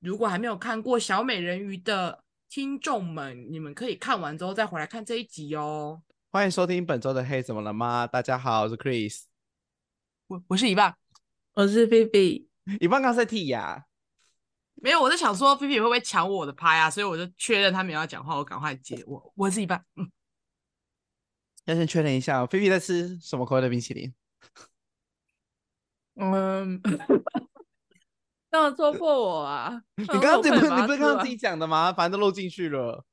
如果还没有看过小美人鱼的听众们，你们可以看完之后再回来看这一集哦。欢迎收听本周的《嘿，怎么了吗》？大家好，我是 Chris，我我是一半，我是菲菲。一半刚才剔牙，没有，我在想说菲菲会不会抢我的拍啊？所以我就确认他没有要讲话，我赶快接我。我是一半，嗯，要先确认一下，菲菲在吃什么口味的冰淇淋？嗯。刚刚戳破我啊！你刚刚这不是你不是刚刚自己讲的吗？反正都录进去了。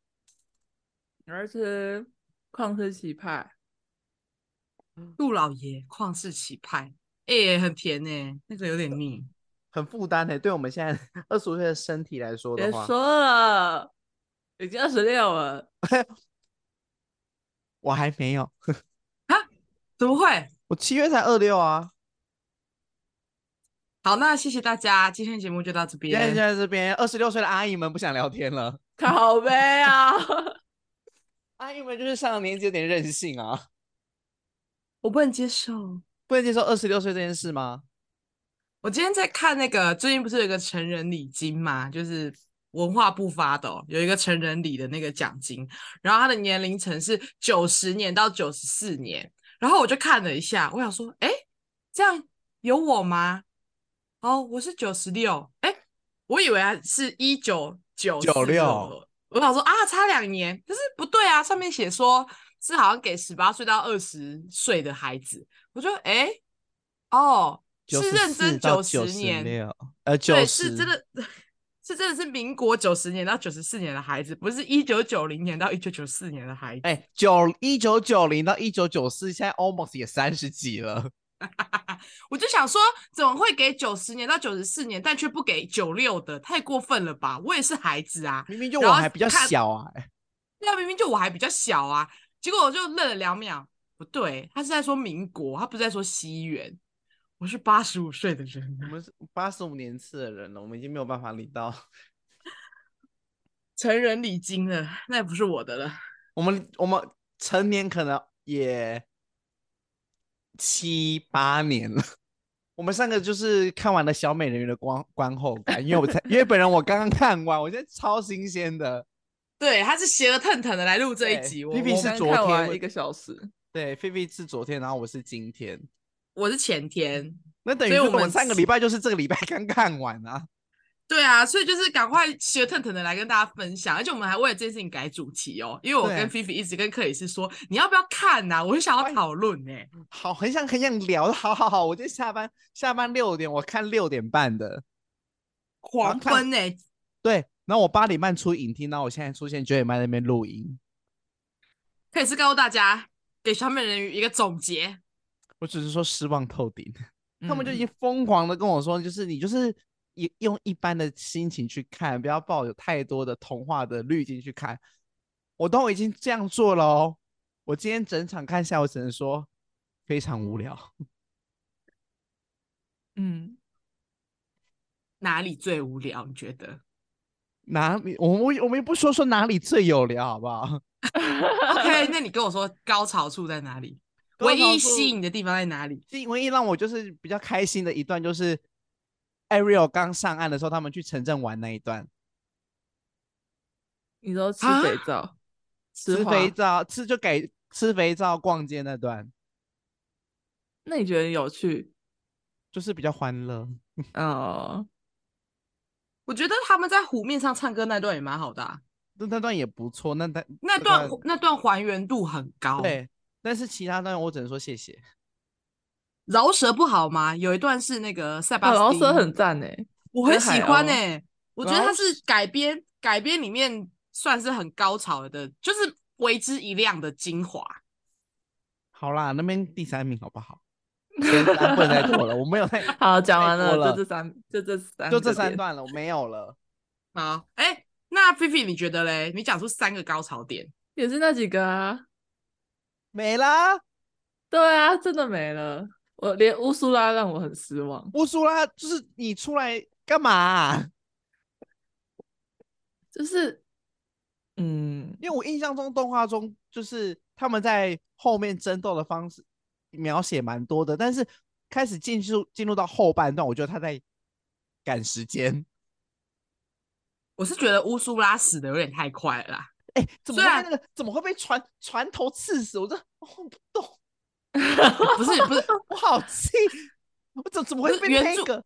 而且旷世奇派，杜老爷旷世奇派，哎、欸，很甜呢、欸，那个有点腻，很负担呢。对我们现在 二十五岁的身体来说的话，别说了，已经二十六了，我还没有啊？怎么会？我七月才二六啊。好，那谢谢大家，今天节目就到这边。今天就在这边，二十六岁的阿姨们不想聊天了，好悲啊！阿姨们就是上了年纪有点任性啊，我不能接受，不能接受二十六岁这件事吗？我今天在看那个，最近不是有一个成人礼金嘛，就是文化部发的，有一个成人礼的那个奖金，然后他的年龄层是九十年到九十四年，然后我就看了一下，我想说，哎，这样有我吗？哦，我是九十六，哎，我以为是一九九九六，我想说啊，差两年，可是不对啊，上面写说是好像给十八岁到二十岁的孩子，我说哎，哦，是认真九十年，呃，对，是真的，是真的是民国九十年到九十四年的孩子，不是一九九零年到一九九四年的孩子，哎，九一九九零到一九九四，现在 almost 也三十几了。我就想说，怎么会给九十年到九十四年，但却不给九六的？太过分了吧！我也是孩子啊，明明就我还比较小啊。对啊，明明就我还比较小啊。结果我就愣了两秒，不对，他是在说民国，他不是在说西元。我是八十五岁的人，我们是八十五年次的人了，我们已经没有办法领到成人礼金了，那也不是我的了。我们我们成年可能也。七八年了，我们三个就是看完了小美人鱼的观观后感，因为我才因为本人我刚刚看完，我现在超新鲜的。对，他是邪恶腾腾的来录这一集。菲菲是昨天一个小时，对，菲菲是昨天，然后我是今天，我是前天，那等于我们三个礼拜就是这个礼拜刚看完啊。对啊，所以就是赶快学腾腾的来跟大家分享，而且我们还为了这件事情改主题哦，因为我跟菲菲一直跟克里斯说，你要不要看呐、啊？我很想要讨论呢。好，很想很想聊，好好好，我就下班下班六点，我看六点半的黄昏呢。对，然后我八点半出影厅，然后我现在出现九点半那边录音。克里斯告诉大家，给小美人鱼一个总结。我只是说失望透顶，嗯、他们就已经疯狂的跟我说，就是你就是。一用一般的心情去看，不要抱有太多的童话的滤镜去看。我都已经这样做了哦。我今天整场看下，我只能说非常无聊。嗯，哪里最无聊？你觉得？哪里？我们我们不说说哪里最有聊，好不好？OK，那你跟我说高潮处在哪里？唯一吸引的地方在哪里？唯一让我就是比较开心的一段就是。Ariel 刚上岸的时候，他们去城镇玩那一段，你说吃肥皂、啊、吃肥皂、吃就给吃肥皂、逛街那段，那你觉得有趣？就是比较欢乐 哦。我觉得他们在湖面上唱歌那段也蛮好的、啊，那那段也不错。那段那段那段还原度很高，对。但是其他段我只能说谢谢。饶舌不好吗？有一段是那个塞巴斯汀，饶舌很赞哎，我很喜欢哎，我觉得他是改编改编里面算是很高潮的，就是为之一亮的精华。好啦，那边第三名好不好？不能再多了，我没有太 好讲完了，就这三，就这三，就这三段了，我没有了。好，哎，那菲菲菲，你觉得嘞？你讲出三个高潮点，也是那几个啊，没啦。对啊，真的没了。我连乌苏拉让我很失望。乌苏拉就是你出来干嘛啊？就是，嗯，因为我印象中动画中就是他们在后面争斗的方式描写蛮多的，但是开始进入进入到后半段，我觉得他在赶时间。我是觉得乌苏拉死的有点太快了啦。哎、欸，怎么会、那个、怎么会被船船头刺死？我这我不懂。不 是不是，我好气！我怎怎么会被那个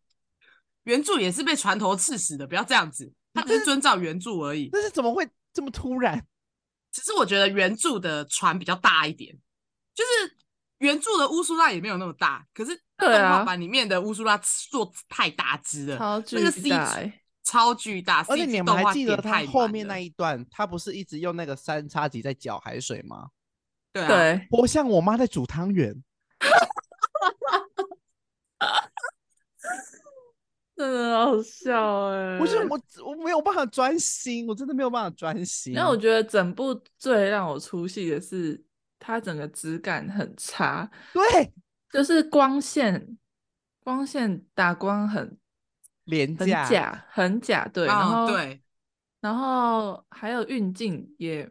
原著也是被船头刺死的？不要这样子，他只是遵照原著而已。但是怎么会这么突然？其实我觉得原著的船比较大一点，就是原著的乌苏拉也没有那么大，可是动画版里面的乌苏拉做太大只了，超巨大、欸，那个 CG 超巨大。而且你们还记得他后面那一段，他不是一直用那个三叉戟在搅海水吗？对啊，对，我像我妈在煮汤圆，真的好笑哎！不是我我没有办法专心，我真的没有办法专心。那我觉得整部最让我出戏的是，它整个质感很差，对，就是光线光线打光很廉价，很假，很假，对，然后、哦、对，然后还有运镜也。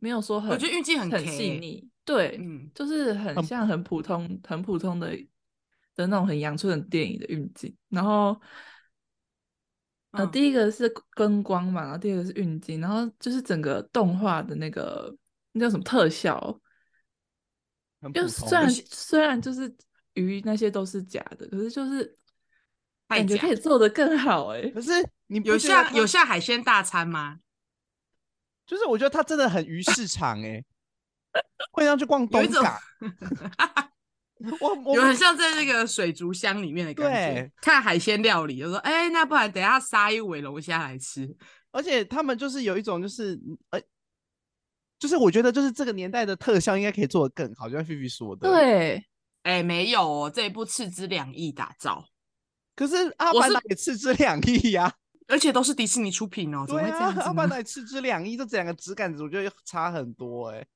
没有说很，我觉得运镜很很细腻，对，嗯，就是很像很普通、很，很普通的的那种很阳春的电影的运镜。然后，呃，第一个是灯光嘛，然后第二个是运镜，然后就是整个动画的那个那叫什么特效，就虽然虽然就是鱼那些都是假的，可是就是感觉可以做的更好哎、欸。可是你有下有下海鲜大餐吗？就是我觉得他真的很鱼市场哎，会让去逛东港，我我有很像在那个水族箱里面的感觉。看海鲜料理，就说哎、欸，那不然等一下杀一尾龙虾来吃。而且他们就是有一种就是呃，就是我觉得就是这个年代的特效应该可以做得更好，就像菲菲说的。对，哎、欸，没有哦，这一部斥资两亿打造，可是阿凡达也斥资两亿呀。而且都是迪士尼出品哦，怎么会这样子？阿凡达斥之两翼，这两个质感我觉得差很多哎、欸。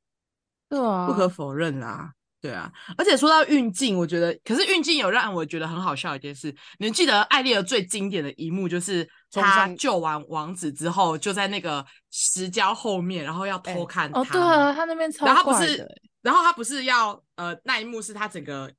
对啊，不可否认啦。对啊，而且说到运镜，我觉得，可是运镜有让我觉得很好笑的一件事。你们记得艾丽儿最经典的一幕，就是她救完王子之后，就在那个石礁后面，然后要偷看他。欸、哦，对啊，他那边。然后他不是，然后他不是要呃，那一幕是他整个。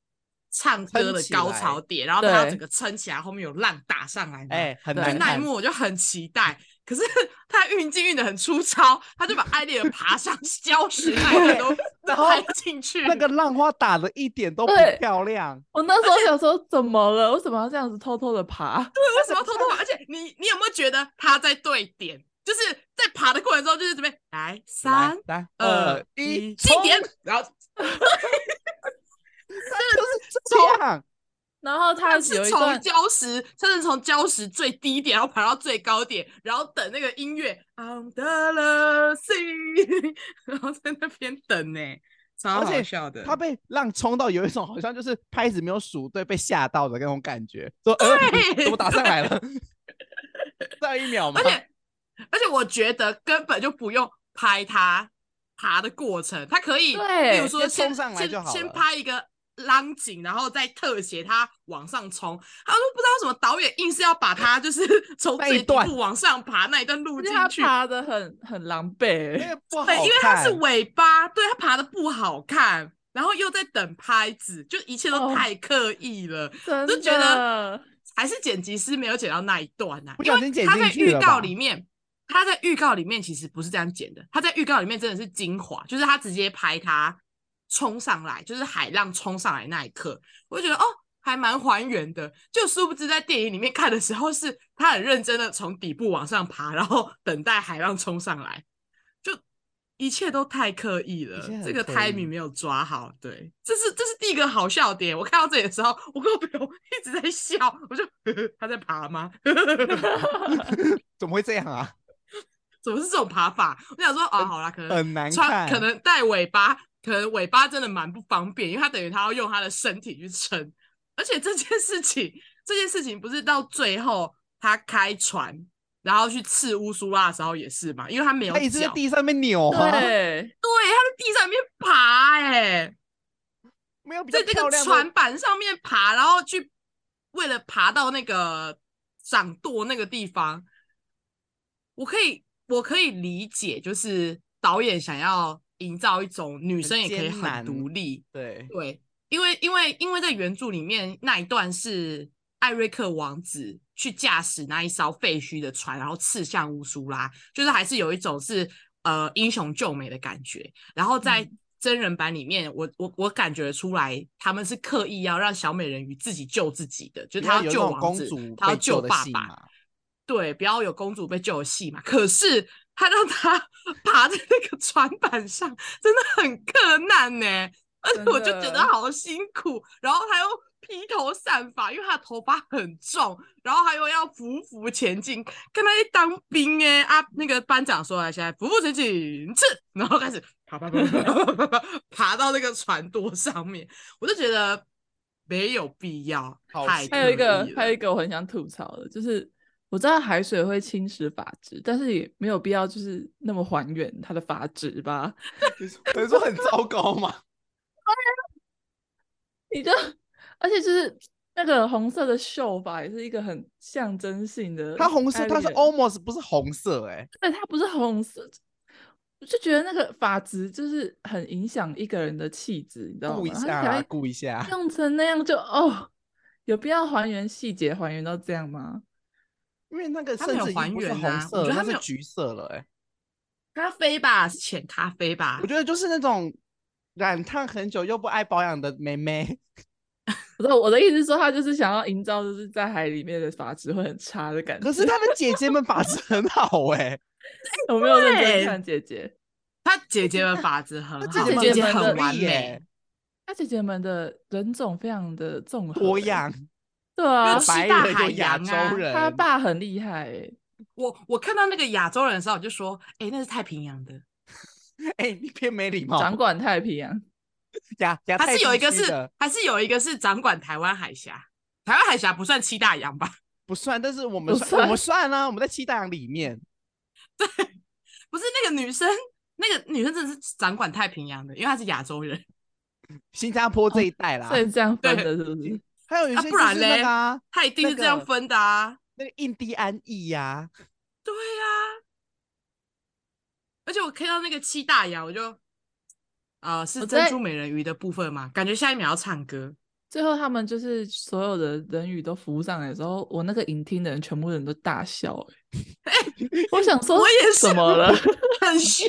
唱歌的高潮点，然后他整个撑起来，后面有浪打上来，哎、欸，很难看。那一幕我就很期待，可是 他运镜运的很粗糙，他就把艾丽尔爬上礁石那一段都拍进去，那个浪花打的一点都不漂亮。我那时候想说，怎么了？为什么要这样子偷偷的爬？对，为什么要偷偷爬？而且你，你有没有觉得他在对点？就是在爬的过程中，就是这边来三、二、一，起点，然后。就是这样，然后他是从礁石，他是从礁石最低点，然后爬到最高点，然后等那个音乐 Under the Sea，然后在那边等呢，超好笑的。他被浪冲到，有一种好像就是拍子没有数对，被吓到的那种感觉。说，呃，怎么打上来了？再一秒嘛。而且，而且我觉得根本就不用拍他爬的过程，他可以，比如说先冲上来就好了，先拍一个。浪景，然后再特写他往上冲，他说不知道为什么导演硬是要把他就是 从最底部往上爬那一段录进去，爬的很很狼狈，对，因为他是尾巴，对他爬的不好看，然后又在等拍子，就一切都太刻意了，哦、就觉得还是剪辑师没有剪到那一段呐、啊，因为他在预告里面，他在预告里面其实不是这样剪的，他在预告里面真的是精华，就是他直接拍他。冲上来就是海浪冲上来那一刻，我就觉得哦，还蛮还原的。就殊不知在电影里面看的时候，是他很认真的从底部往上爬，然后等待海浪冲上来，就一切都太刻意了。这个 timing 没有抓好，对，这是这是第一个好笑点。我看到这里的时候，我跟我朋友一直在笑，我就呵呵 他在爬吗？怎么会这样啊？怎么是这种爬法？我想说啊，好啦，可能很难看，可能带尾巴。可能尾巴真的蛮不方便，因为他等于他要用他的身体去撑，而且这件事情，这件事情不是到最后他开船，然后去刺乌苏拉的时候也是嘛，因为他没有脚，他一直在地上面扭啊，对，对，他在地上面爬、欸，哎，没有比在这个船板上面爬，然后去为了爬到那个掌舵那个地方，我可以我可以理解，就是导演想要营造一种女生也可以很独立，对对，因为因为因为在原著里面那一段是艾瑞克王子。去驾驶那一艘废墟的船，然后刺向乌苏拉，就是还是有一种是呃英雄救美的感觉。然后在真人版里面，嗯、我我我感觉出来他们是刻意要让小美人鱼自己救自己的，就是她要救王子，她要救爸爸。对，不要有公主被救的戏嘛。可是他让他 爬在那个船板上，真的很困难呢，而且我就觉得好辛苦。然后他又。披头散发，因为他的头发很重，然后他又要匍匐前进，跟他去当兵哎啊！那个班长说来，现在匍匐前进，刺，然后开始爬爬爬爬爬爬到那个船舵上面，我就觉得没有必要。还有一个，还有一个我很想吐槽的，就是我知道海水会侵蚀发质，但是也没有必要就是那么还原它的发质吧？等于说很糟糕嘛？你就。而且就是那个红色的秀发，也是一个很象征性的。它红色，它是 almost 不是红色哎、欸，对，它不是红色，我就觉得那个发质就是很影响一个人的气质，你知道吗？顾一下，顾一下，用成那样就哦，有必要还原细节，还原到这样吗？因为那个甚至还原红色，我觉得它是橘色了哎、欸，咖啡吧，是浅咖啡吧？我觉得就是那种染烫很久又不爱保养的妹妹。不是我的意思是说，他就是想要营造就是在海里面的发质会很差的感觉。可是她的姐姐们发质很好哎、欸，我没有认真看姐姐，她姐姐们发质很好，姐姐很完美。她姐姐们的人种非常的综合多样，对啊，白人有亚洲人，他爸很厉害、欸。我我看到那个亚洲人的时候，我就说，哎、欸，那是太平洋的。哎、欸，你偏没礼貌，掌管太平洋。亚亚还是有一个是，还是有一个是掌管台湾海峡。台湾海峡不算七大洋吧？不算，但是我们算，我们算啊，我们在七大洋里面。对，不是那个女生，那个女生真的是掌管太平洋的，因为她是亚洲人，新加坡这一带啦，所以这样分的，是不是？还有一些、啊、不然嘞，他一定是这样分的啊。那个印第安裔呀，对呀、啊。而且我看到那个七大洋，我就。啊、呃，是珍珠美人鱼的部分嘛？感觉下一秒要唱歌。最后他们就是所有的人鱼都浮上来的时候，我那个影厅的人全部人都大笑、欸。哎、欸，我想说，我也是怎么了？很凶，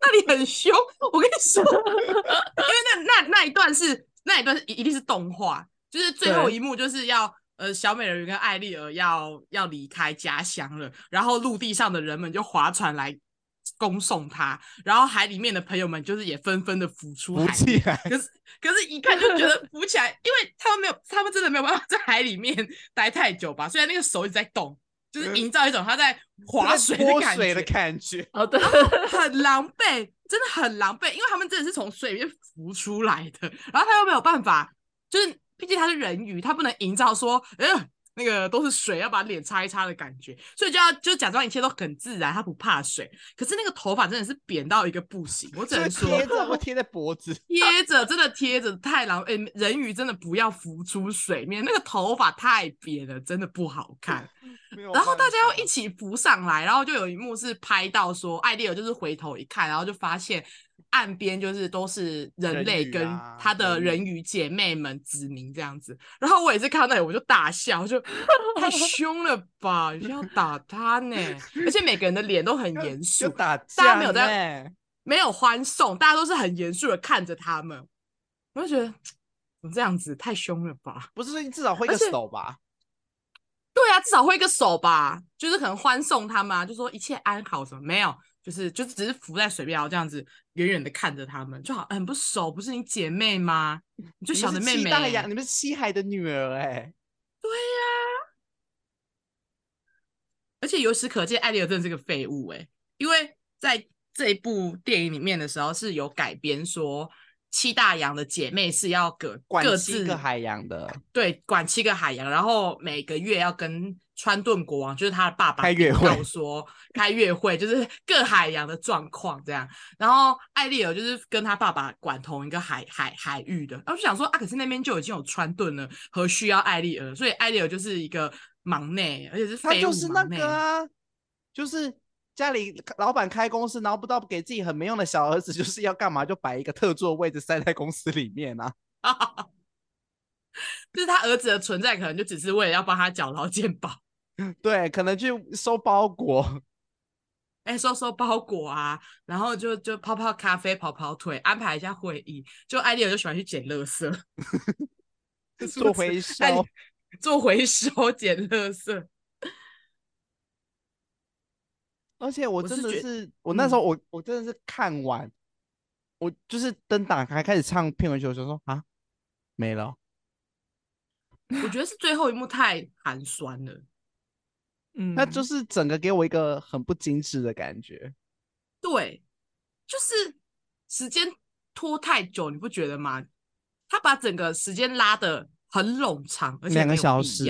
那里很凶。我跟你说，因为那那那一段是那一段是一定是动画，就是最后一幕就是要呃小美人鱼跟艾丽儿要要离开家乡了，然后陆地上的人们就划船来。恭送他，然后海里面的朋友们就是也纷纷的浮出海，浮起来。可是可是，一看就觉得浮起来，因为他们没有，他们真的没有办法在海里面 待太久吧？虽然那个手一直在动，就是营造一种他在划水的感觉，好的，很狼狈，真的很狼狈，因为他们真的是从水里面浮出来的，然后他又没有办法，就是毕竟他是人鱼，他不能营造说，哎呀。那个都是水，要把脸擦一擦的感觉，所以就要就假装一切都很自然，他不怕水。可是那个头发真的是扁到一个不行，我只能说贴着，会贴在脖子，贴着真的贴着太狼。哎、欸，人鱼真的不要浮出水面，那个头发太扁了，真的不好看。然后大家又一起浮上来，然后就有一幕是拍到说，艾丽尔就是回头一看，然后就发现。岸边就是都是人类跟他的人鱼姐妹们子民这样子，然后我也是看到那里我就大笑，就 太凶了吧，你要打他呢，而且每个人的脸都很严肃，大家没有在没有欢送，大家都是很严肃的看着他们，我就觉得怎么这样子太凶了吧？不是，至少挥个手吧？对啊，至少挥个手吧，就是可能欢送他们啊，就说一切安好什么没有。就是就是只是浮在水边，然后这样子远远的看着他们，就好很不熟，不是你姐妹吗？你就小的妹妹，你们是你们是西海的女儿哎、欸，对呀、啊。而且由此可见，艾丽尔真的是个废物哎、欸，因为在这一部电影里面的时候是有改编说，七大洋的姐妹是要各管各自七个海洋的，对，管七个海洋，然后每个月要跟川顿国王，就是他的爸爸开月会要说开月会，就是各海洋的状况这样。然后艾丽尔就是跟他爸爸管同一个海海海域的，然后就想说啊，可是那边就已经有川顿了，何需要艾丽尔？所以艾丽尔就是一个忙内，而且是他就是那内个啊，就是。家里老板开公司，然后不知道给自己很没用的小儿子，就是要干嘛就摆一个特座位置塞在公司里面啊。就是他儿子的存在，可能就只是为了要帮他缴劳健保。对，可能去收包裹，哎、欸，收收包裹啊，然后就就泡泡咖啡、跑跑腿，安排一下会议。就艾丽尔就喜欢去捡垃圾，做回收，做回收，捡垃圾。而且我真的是，我，那时候我、嗯、我真的是看完，我就是灯打开开始唱片尾曲，我就说啊，没了。我觉得是最后一幕太寒酸了，嗯，那就是整个给我一个很不精致的感觉。对，就是时间拖太久，你不觉得吗？他把整个时间拉的很冗长，而且两个小时，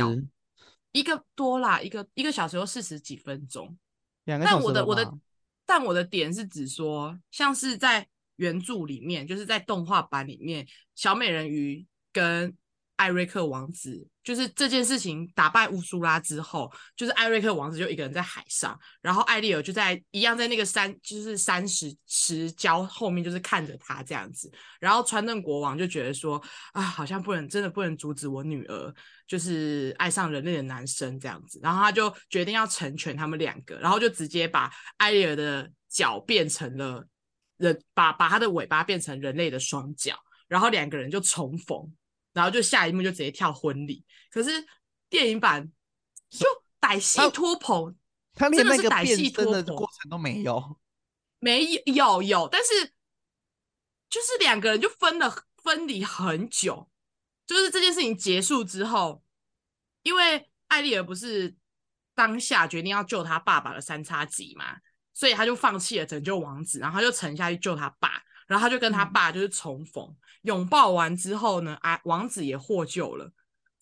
一个多啦，一个一个小时又四十几分钟。但我的我的，但我的点是指说，像是在原著里面，就是在动画版里面，小美人鱼跟艾瑞克王子，就是这件事情打败乌苏拉之后，就是艾瑞克王子就一个人在海上，然后艾丽尔就在一样在那个山，就是山石石礁后面，就是看着他这样子。然后川顿国王就觉得说啊，好像不能真的不能阻止我女儿，就是爱上人类的男生这样子。然后他就决定要成全他们两个，然后就直接把艾丽尔的脚变成了人，把把他的尾巴变成人类的双脚，然后两个人就重逢。然后就下一幕就直接跳婚礼，可是电影版就歹戏拖棚，他连那个歹戏拖的过程都没有，没有有有，但是就是两个人就分了分离很久，就是这件事情结束之后，因为艾丽尔不是当下决定要救他爸爸的三叉戟嘛，所以他就放弃了拯救王子，然后他就沉下去救他爸。然后他就跟他爸就是重逢，嗯、拥抱完之后呢，啊，王子也获救了。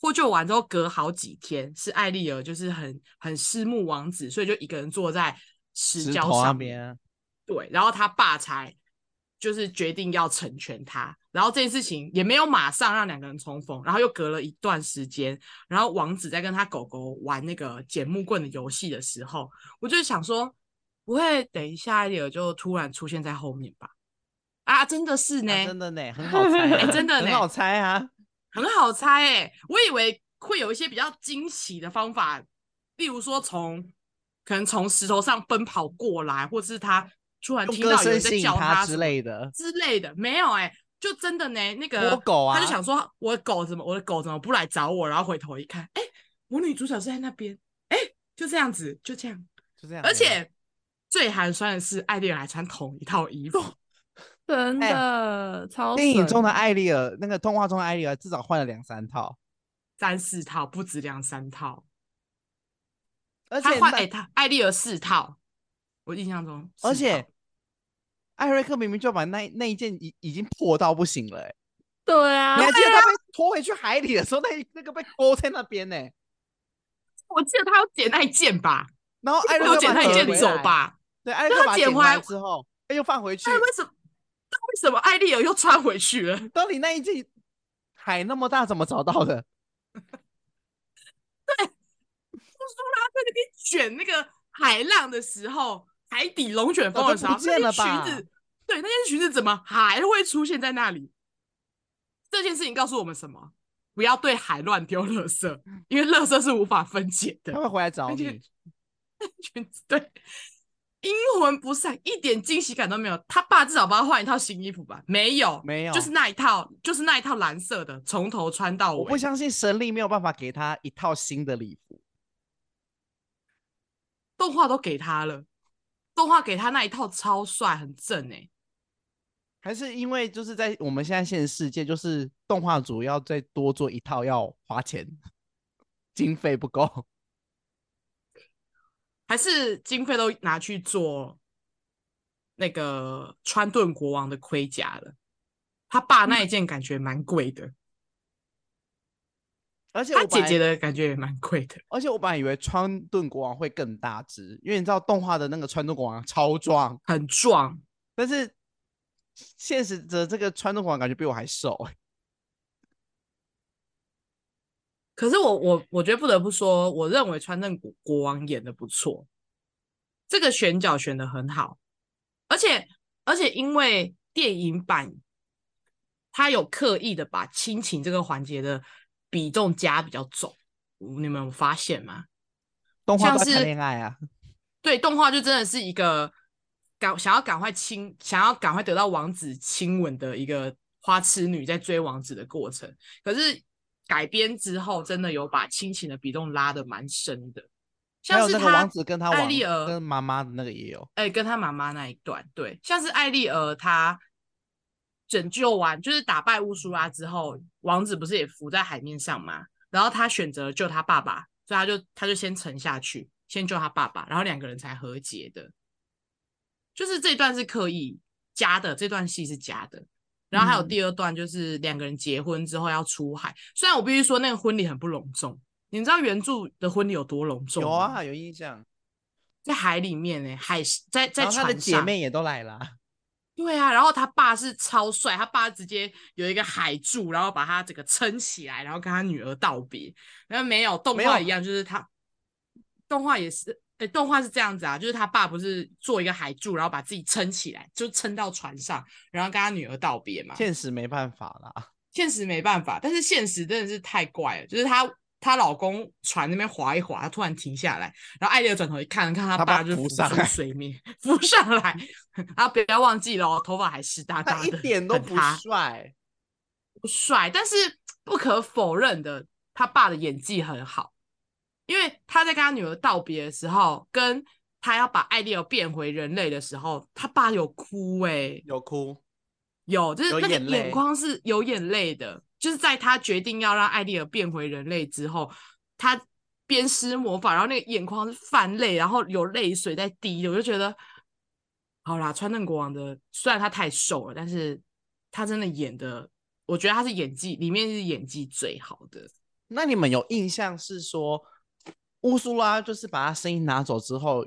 获救完之后，隔好几天，是艾丽儿就是很很思慕王子，所以就一个人坐在石礁上面。对，然后他爸才就是决定要成全他。然后这件事情也没有马上让两个人重逢，然后又隔了一段时间，然后王子在跟他狗狗玩那个捡木棍的游戏的时候，我就想说，不会等一下艾丽儿就突然出现在后面吧？啊，真的是呢，啊、真的呢，很好猜，啊欸，真的呢，很好猜啊，很好猜哎，欸，我以为会有一些比较惊喜的方法，例如说从可能从石头上奔跑过来，或是他突然听到有人在叫他，他之类的之类的，没有哎，欸，就真的呢，那个狗啊，他就想说我的狗怎么我的狗怎么不来找我，然后回头一看，哎，欸，我女主角是在那边，哎，欸，就这样子，就这样，就这样，而且最寒酸的是艾丽尔还穿同一套衣服。真的、欸、超电影中的艾丽尔，那个动画中的艾丽尔至少换了两三套，三四套不止两三套，而且他换哎他艾丽尔四套，我印象中，而且艾瑞克明明就把那那一件已已经破到不行了、欸，对啊，你还记得他被拖回去海里的时候，那那个被勾在那边呢、欸？我记得他要捡那一件吧，然后艾瑞克捡那一件走吧，对，艾瑞克把捡回来之后，他又放回去，为什么？什么艾丽尔又穿回去了？到底那一季海那么大，怎么找到的？对，乌苏拉在那边卷那个海浪的时候，海底龙卷风的时候，那件裙子，对，那件裙子怎么还会出现在那里？这件事情告诉我们什么？不要对海乱丢垃圾，因为垃圾是无法分解的。他会回来找你。裙子对。阴魂不散，一点惊喜感都没有。他爸至少帮他换一套新衣服吧？没有，没有，就是那一套，就是那一套蓝色的，从头穿到尾。我不相信神力没有办法给他一套新的礼服。动画都给他了，动画给他那一套超帅，很正哎。还是因为就是在我们现在现实世界，就是动画组要再多做一套要花钱，经费不够。还是经费都拿去做那个川顿国王的盔甲了，他爸那一件感觉蛮贵的，而且他姐姐的感觉也蛮贵的。而且我本来以为川顿国王会更大只，因为你知道动画的那个川顿国王超壮，很壮，但是现实的这个川顿国王感觉比我还瘦。可是我我我觉得不得不说，我认为川正国国王演的不错，这个选角选的很好，而且而且因为电影版。他有刻意的把亲情这个环节的比重加比较重，你们有发现吗？动画在谈恋爱啊？对，动画就真的是一个赶想要赶快亲，想要赶快得到王子亲吻的一个花痴女在追王子的过程。可是改编之后，真的有把亲情的比重拉的蛮深的，像是他王子跟他艾丽儿跟妈妈的那个也有，哎、欸，跟他妈妈那一段，对，像是艾丽儿她。拯救完就是打败乌苏拉之后，王子不是也浮在海面上吗？然后他选择救他爸爸，所以他就他就先沉下去，先救他爸爸，然后两个人才和解的。就是这段是刻意加的，这段戏是加的。然后还有第二段，就是两个人结婚之后要出海。嗯、虽然我必须说那个婚礼很不隆重，你知道原著的婚礼有多隆重吗？有啊，有印象，在海里面呢，海在在船上，他的姐妹也都来了。对啊，然后他爸是超帅，他爸直接有一个海柱，然后把他整个撑起来，然后跟他女儿道别。然后没有动画一样，就是他动画也是，哎，动画是这样子啊，就是他爸不是做一个海柱，然后把自己撑起来，就撑到船上，然后跟他女儿道别嘛。现实没办法啦，现实没办法，但是现实真的是太怪了，就是他。她老公船那边划一划，他突然停下来，然后艾丽儿转头一看，看他爸就浮上水面，浮上来。然后不要忘记了，头发还湿哒哒的，一点都不帅，不帅。但是不可否认的，他爸的演技很好，因为他在跟他女儿道别的时候，跟他要把艾丽儿变回人类的时候，他爸有哭哎、欸，有哭，有就是那个眼眶是有眼泪的。就是在他决定要让艾丽儿变回人类之后，他鞭施魔法，然后那个眼眶是泛泪，然后有泪水在滴的，我就觉得，好啦，川顿国王的虽然他太瘦了，但是他真的演的，我觉得他是演技里面是演技最好的。那你们有印象是说乌苏拉就是把他声音拿走之后，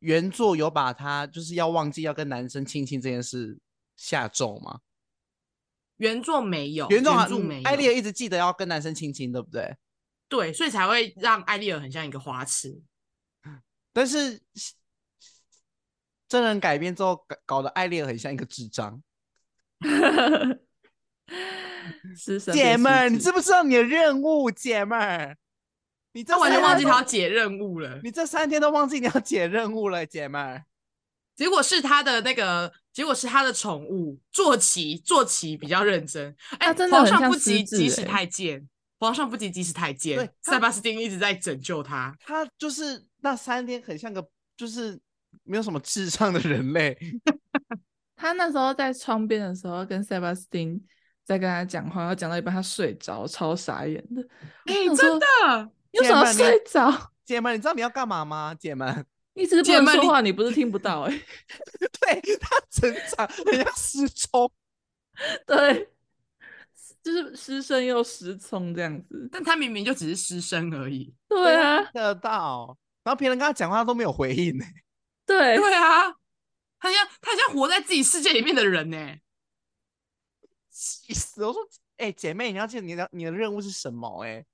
原作有把他就是要忘记要跟男生亲亲这件事下咒吗？原作没有，原作好像没有。艾丽尔一直记得要跟男生亲亲，对不对？对，所以才会让艾丽尔很像一个花痴。但是真人改编之后，搞搞得艾丽尔很像一个智障。姐们儿，你知不知道你的任务？姐们儿，你这完全忘记他要解任务了。你这三天都忘记你要解任务了，姐妹儿。结果是他的那个。结果是他的宠物坐骑，坐骑比较认真。哎、欸，皇上不急急死太监，皇上不急急死太监。对，塞巴斯汀一直在拯救他。他就是那三天很像个，就是没有什么智商的人类。他那时候在窗边的时候，跟塞巴斯汀在跟他讲话，要讲到一半他睡着，超傻眼的。哎、欸，真的？你为什么睡着？姐们，你知道你要干嘛吗？姐们。你只是不能说话，你不是听不到哎、欸。对，他整场很像失聪，对，就是失声又失聪这样子。但他明明就只是失声而已。对啊，听得到。然后别人跟他讲话都没有回应呢。对，对啊，他像他像活在自己世界里面的人呢。气死！我说，哎、欸，姐妹，你要记得你的你的任务是什么？哎，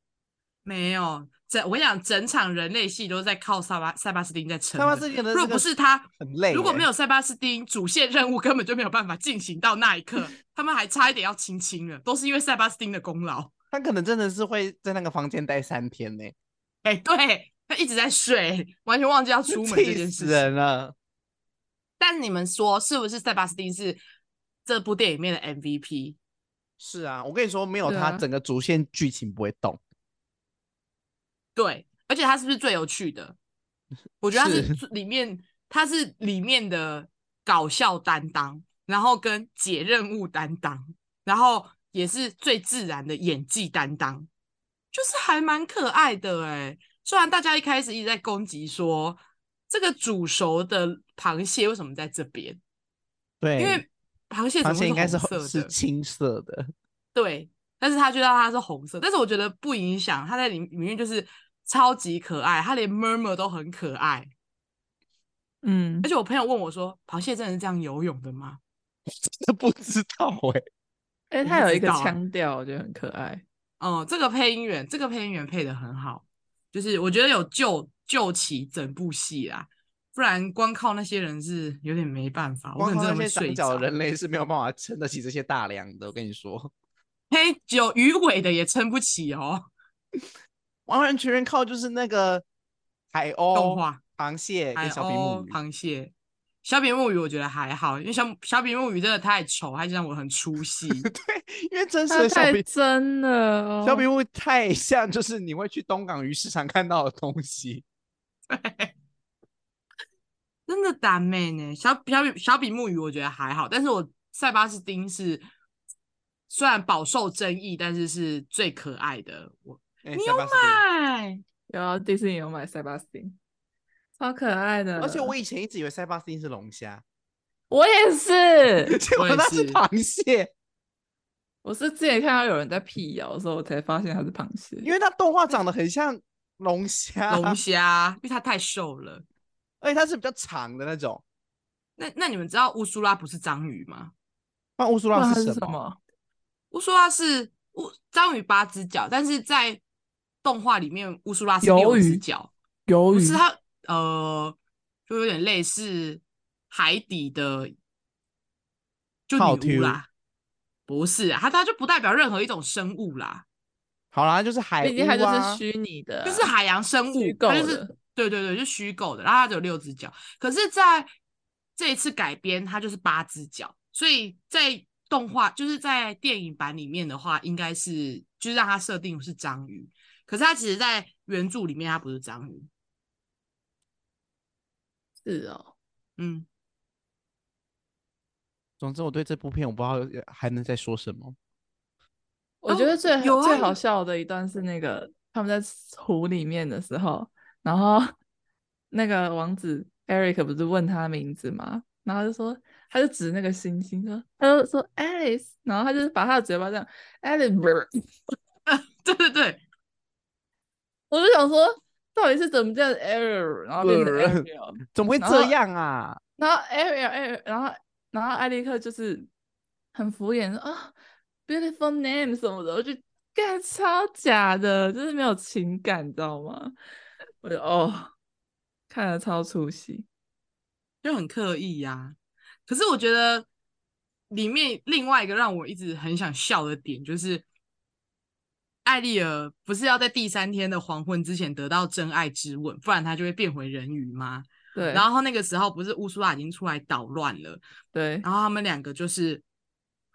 没有。整我跟你讲，整场人类戏都在靠塞巴塞巴斯汀在撑。塞巴斯汀如果不是他很累，如果没有塞巴斯汀，主线任务根本就没有办法进行到那一刻。他们还差一点要亲亲了，都是因为塞巴斯汀的功劳。他可能真的是会在那个房间待三天呢。哎、欸，对，他一直在睡，完全忘记要出门这件事。死人了！但你们说是不是塞巴斯汀是这部电影里面的 MVP？是啊，我跟你说，没有他，整个主线剧情不会动。对，而且他是不是最有趣的？我觉得他是里面，是他是里面的搞笑担当，然后跟解任务担当，然后也是最自然的演技担当，就是还蛮可爱的哎。虽然大家一开始一直在攻击说这个煮熟的螃蟹为什么在这边？对，因为螃蟹螃蟹应该是色？是青色的。对，但是他觉得它是红色，但是我觉得不影响，它在里里面就是超级可爱，它连 murmur 都很可爱。嗯而，且我朋友问我说：“螃蟹真的是这样游泳的吗 真的不知道 哎、哎、它有一个腔调，我觉得很可爱。？”哦、这个配音员，这个配音员配的很好，就是我觉得有救救起整部戏啦，不然光靠那些人是有点没办法，我可光靠能真的会那些长脚睡着。人类是没有办法撑得起这些大梁的。我跟你说，嘿，有鱼尾的也撑不起哦。完完全全靠就是那个海鸥、动画、螃蟹海跟小比目鸥、鱼。螃蟹、小比目鱼，我觉得还好，因为小小比目鱼真的太丑，它就让我很出戏。对，因为真实的小比真了哦，小比目鱼太像，就是你会去东港鱼市场看到的东西。对，真的打妹呢。小小比小比目鱼我觉得还好，但是我塞巴斯汀是虽然饱受争议，但是是最可爱的。我欸你有买？有啊迪士尼有买塞巴斯汀，超可爱的。而且我以前一直以为塞巴斯汀是龙虾，我也是，结果那是螃蟹，我是之前看到有人在辟谣的时候，我才发现它是螃蟹。因为它动画长得很像龙虾，龙虾，因为它太瘦了。而且它是比较长的那种。那那你们知道乌苏拉不是章鱼吗？那乌苏拉是什么？乌苏拉是乌章鱼八只脚，但是在动画里面乌苏拉是鱿六只鱼脚。鱿鱼？不是它，呃，就有点类似海底的，就套女巫啦。不是啊，它它就不代表任何一种生物啦，好啦，就是海毕竟它就是虚拟的啊，就是海洋生物，它就是的对对对，就虚构的。然后它只有六只脚，可是在这一次改编，它就是八只脚，所以在动画就是在电影版里面的话，应该是就是让它设定是章鱼，可是他其实在原著里面他不是章鱼，是哦。嗯。总之，我对这部片我不知道还能再说什么。我觉得最、最好笑的一段是那个他们在湖里面的时候，然后 那个王子 Eric 不是问他名字吗？然后就说，他就指那个星星说，他就说 Alice，然后他就把他的嘴巴这样 Alice，对对对，我就想说，到底是怎么这样 error，然后变成 Ariel，怎么会这样啊？然后 Ariel Ariel，然后然后艾利克就是很敷衍说啊、oh,，beautiful name 什么的，我就干超假的，就是没有情感，你知道吗？我就哦，看了超出戏，就很刻意呀、啊。可是我觉得里面另外一个让我一直很想笑的点，就是艾丽尔不是要在第三天的黄昏之前得到真爱之吻，不然她就会变回人鱼吗？对，然后那个时候不是乌苏拉已经出来捣乱了，对，然后他们两个就是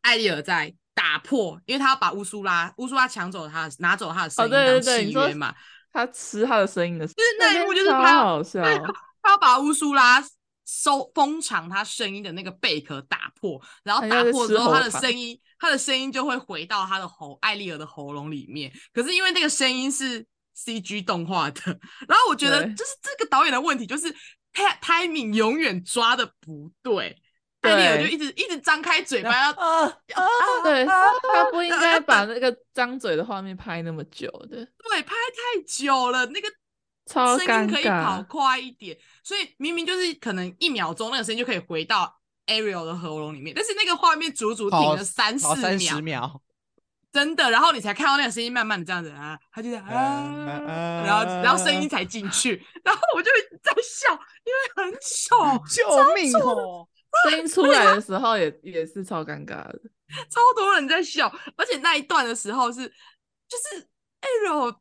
艾丽尔在打破，因为他要把乌苏拉乌苏拉抢走他拿走他的声音当哦对对对契约嘛，他吃他的声音的时候，就是那一幕就是超他要好笑，对他要把乌苏拉收封藏他声音的那个贝壳打破，然后打破之后，他的声音，他的声音就会回到他的喉艾丽尔的喉咙里面。可是因为那个声音是 CG 动画的，然后我觉得就是这个导演的问题，就是 timing 永远抓的不对，艾丽尔就一直一直张开嘴巴要啊啊！对，他不应该把那个张嘴的画面拍那么久的，对，拍太久了，那个。超声音可以跑快一点，所以明明就是可能一秒钟那个声音就可以回到 Ariel 的喉咙里面，但是那个画面足足停了三四三十秒，真的，然后你才看到那个声音慢慢的这样子啊，他就在啊，啊然后然后声音才进去，然后我就在笑，因为很丑，救命哦！声音出来的时候也也是超尴尬的，超多人在笑，而且那一段的时候是就是 Ariel。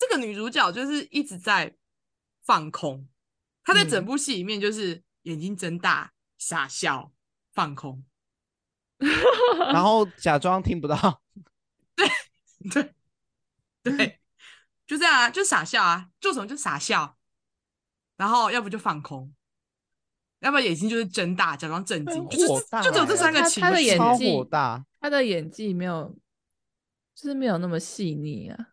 这个女主角就是一直在放空，她在整部戏里面就是眼睛睁大、傻笑、放空，然后假装听不到。对对。对，就这样啊，就傻笑啊，做什么就傻笑，然后要不就放空，要不然眼睛就是睁大，假装震惊，就是就只有这三个情绪。他的演技，火大，他的演技没有，就是没有那么细腻啊。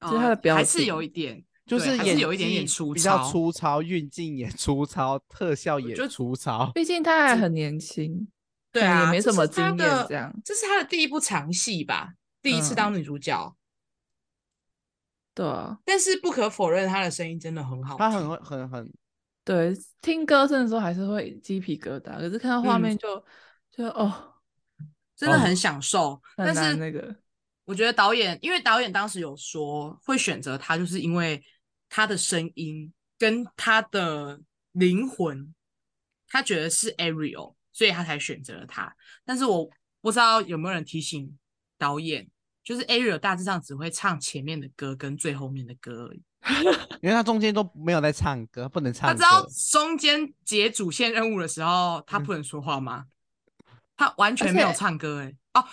其实他的表还是有一点，就是还是有一点点粗糙，比较粗糙，运镜也粗糙，特效也粗糙。毕竟他还很年轻，对啊，也没什么经验，这这样。这是他的第一部长戏吧？第一次当女主角。嗯、对啊，但是不可否认，他的声音真的很好听，她很很很。对，听歌声的时候还是会鸡皮疙瘩，可是看到画面就、嗯、就哦，真的很享受。哦、但是那个，我觉得导演，因为导演当时有说会选择他，就是因为他的声音跟他的灵魂，他觉得是 Ariel，所以他才选择了他。但是我不知道有没有人提醒导演，就是 Ariel 大致上只会唱前面的歌跟最后面的歌而已。因为他中间都没有在唱歌，不能唱歌。他知道中间解主线任务的时候，他不能说话吗？嗯、他完全没有唱歌、欸，哎，哦，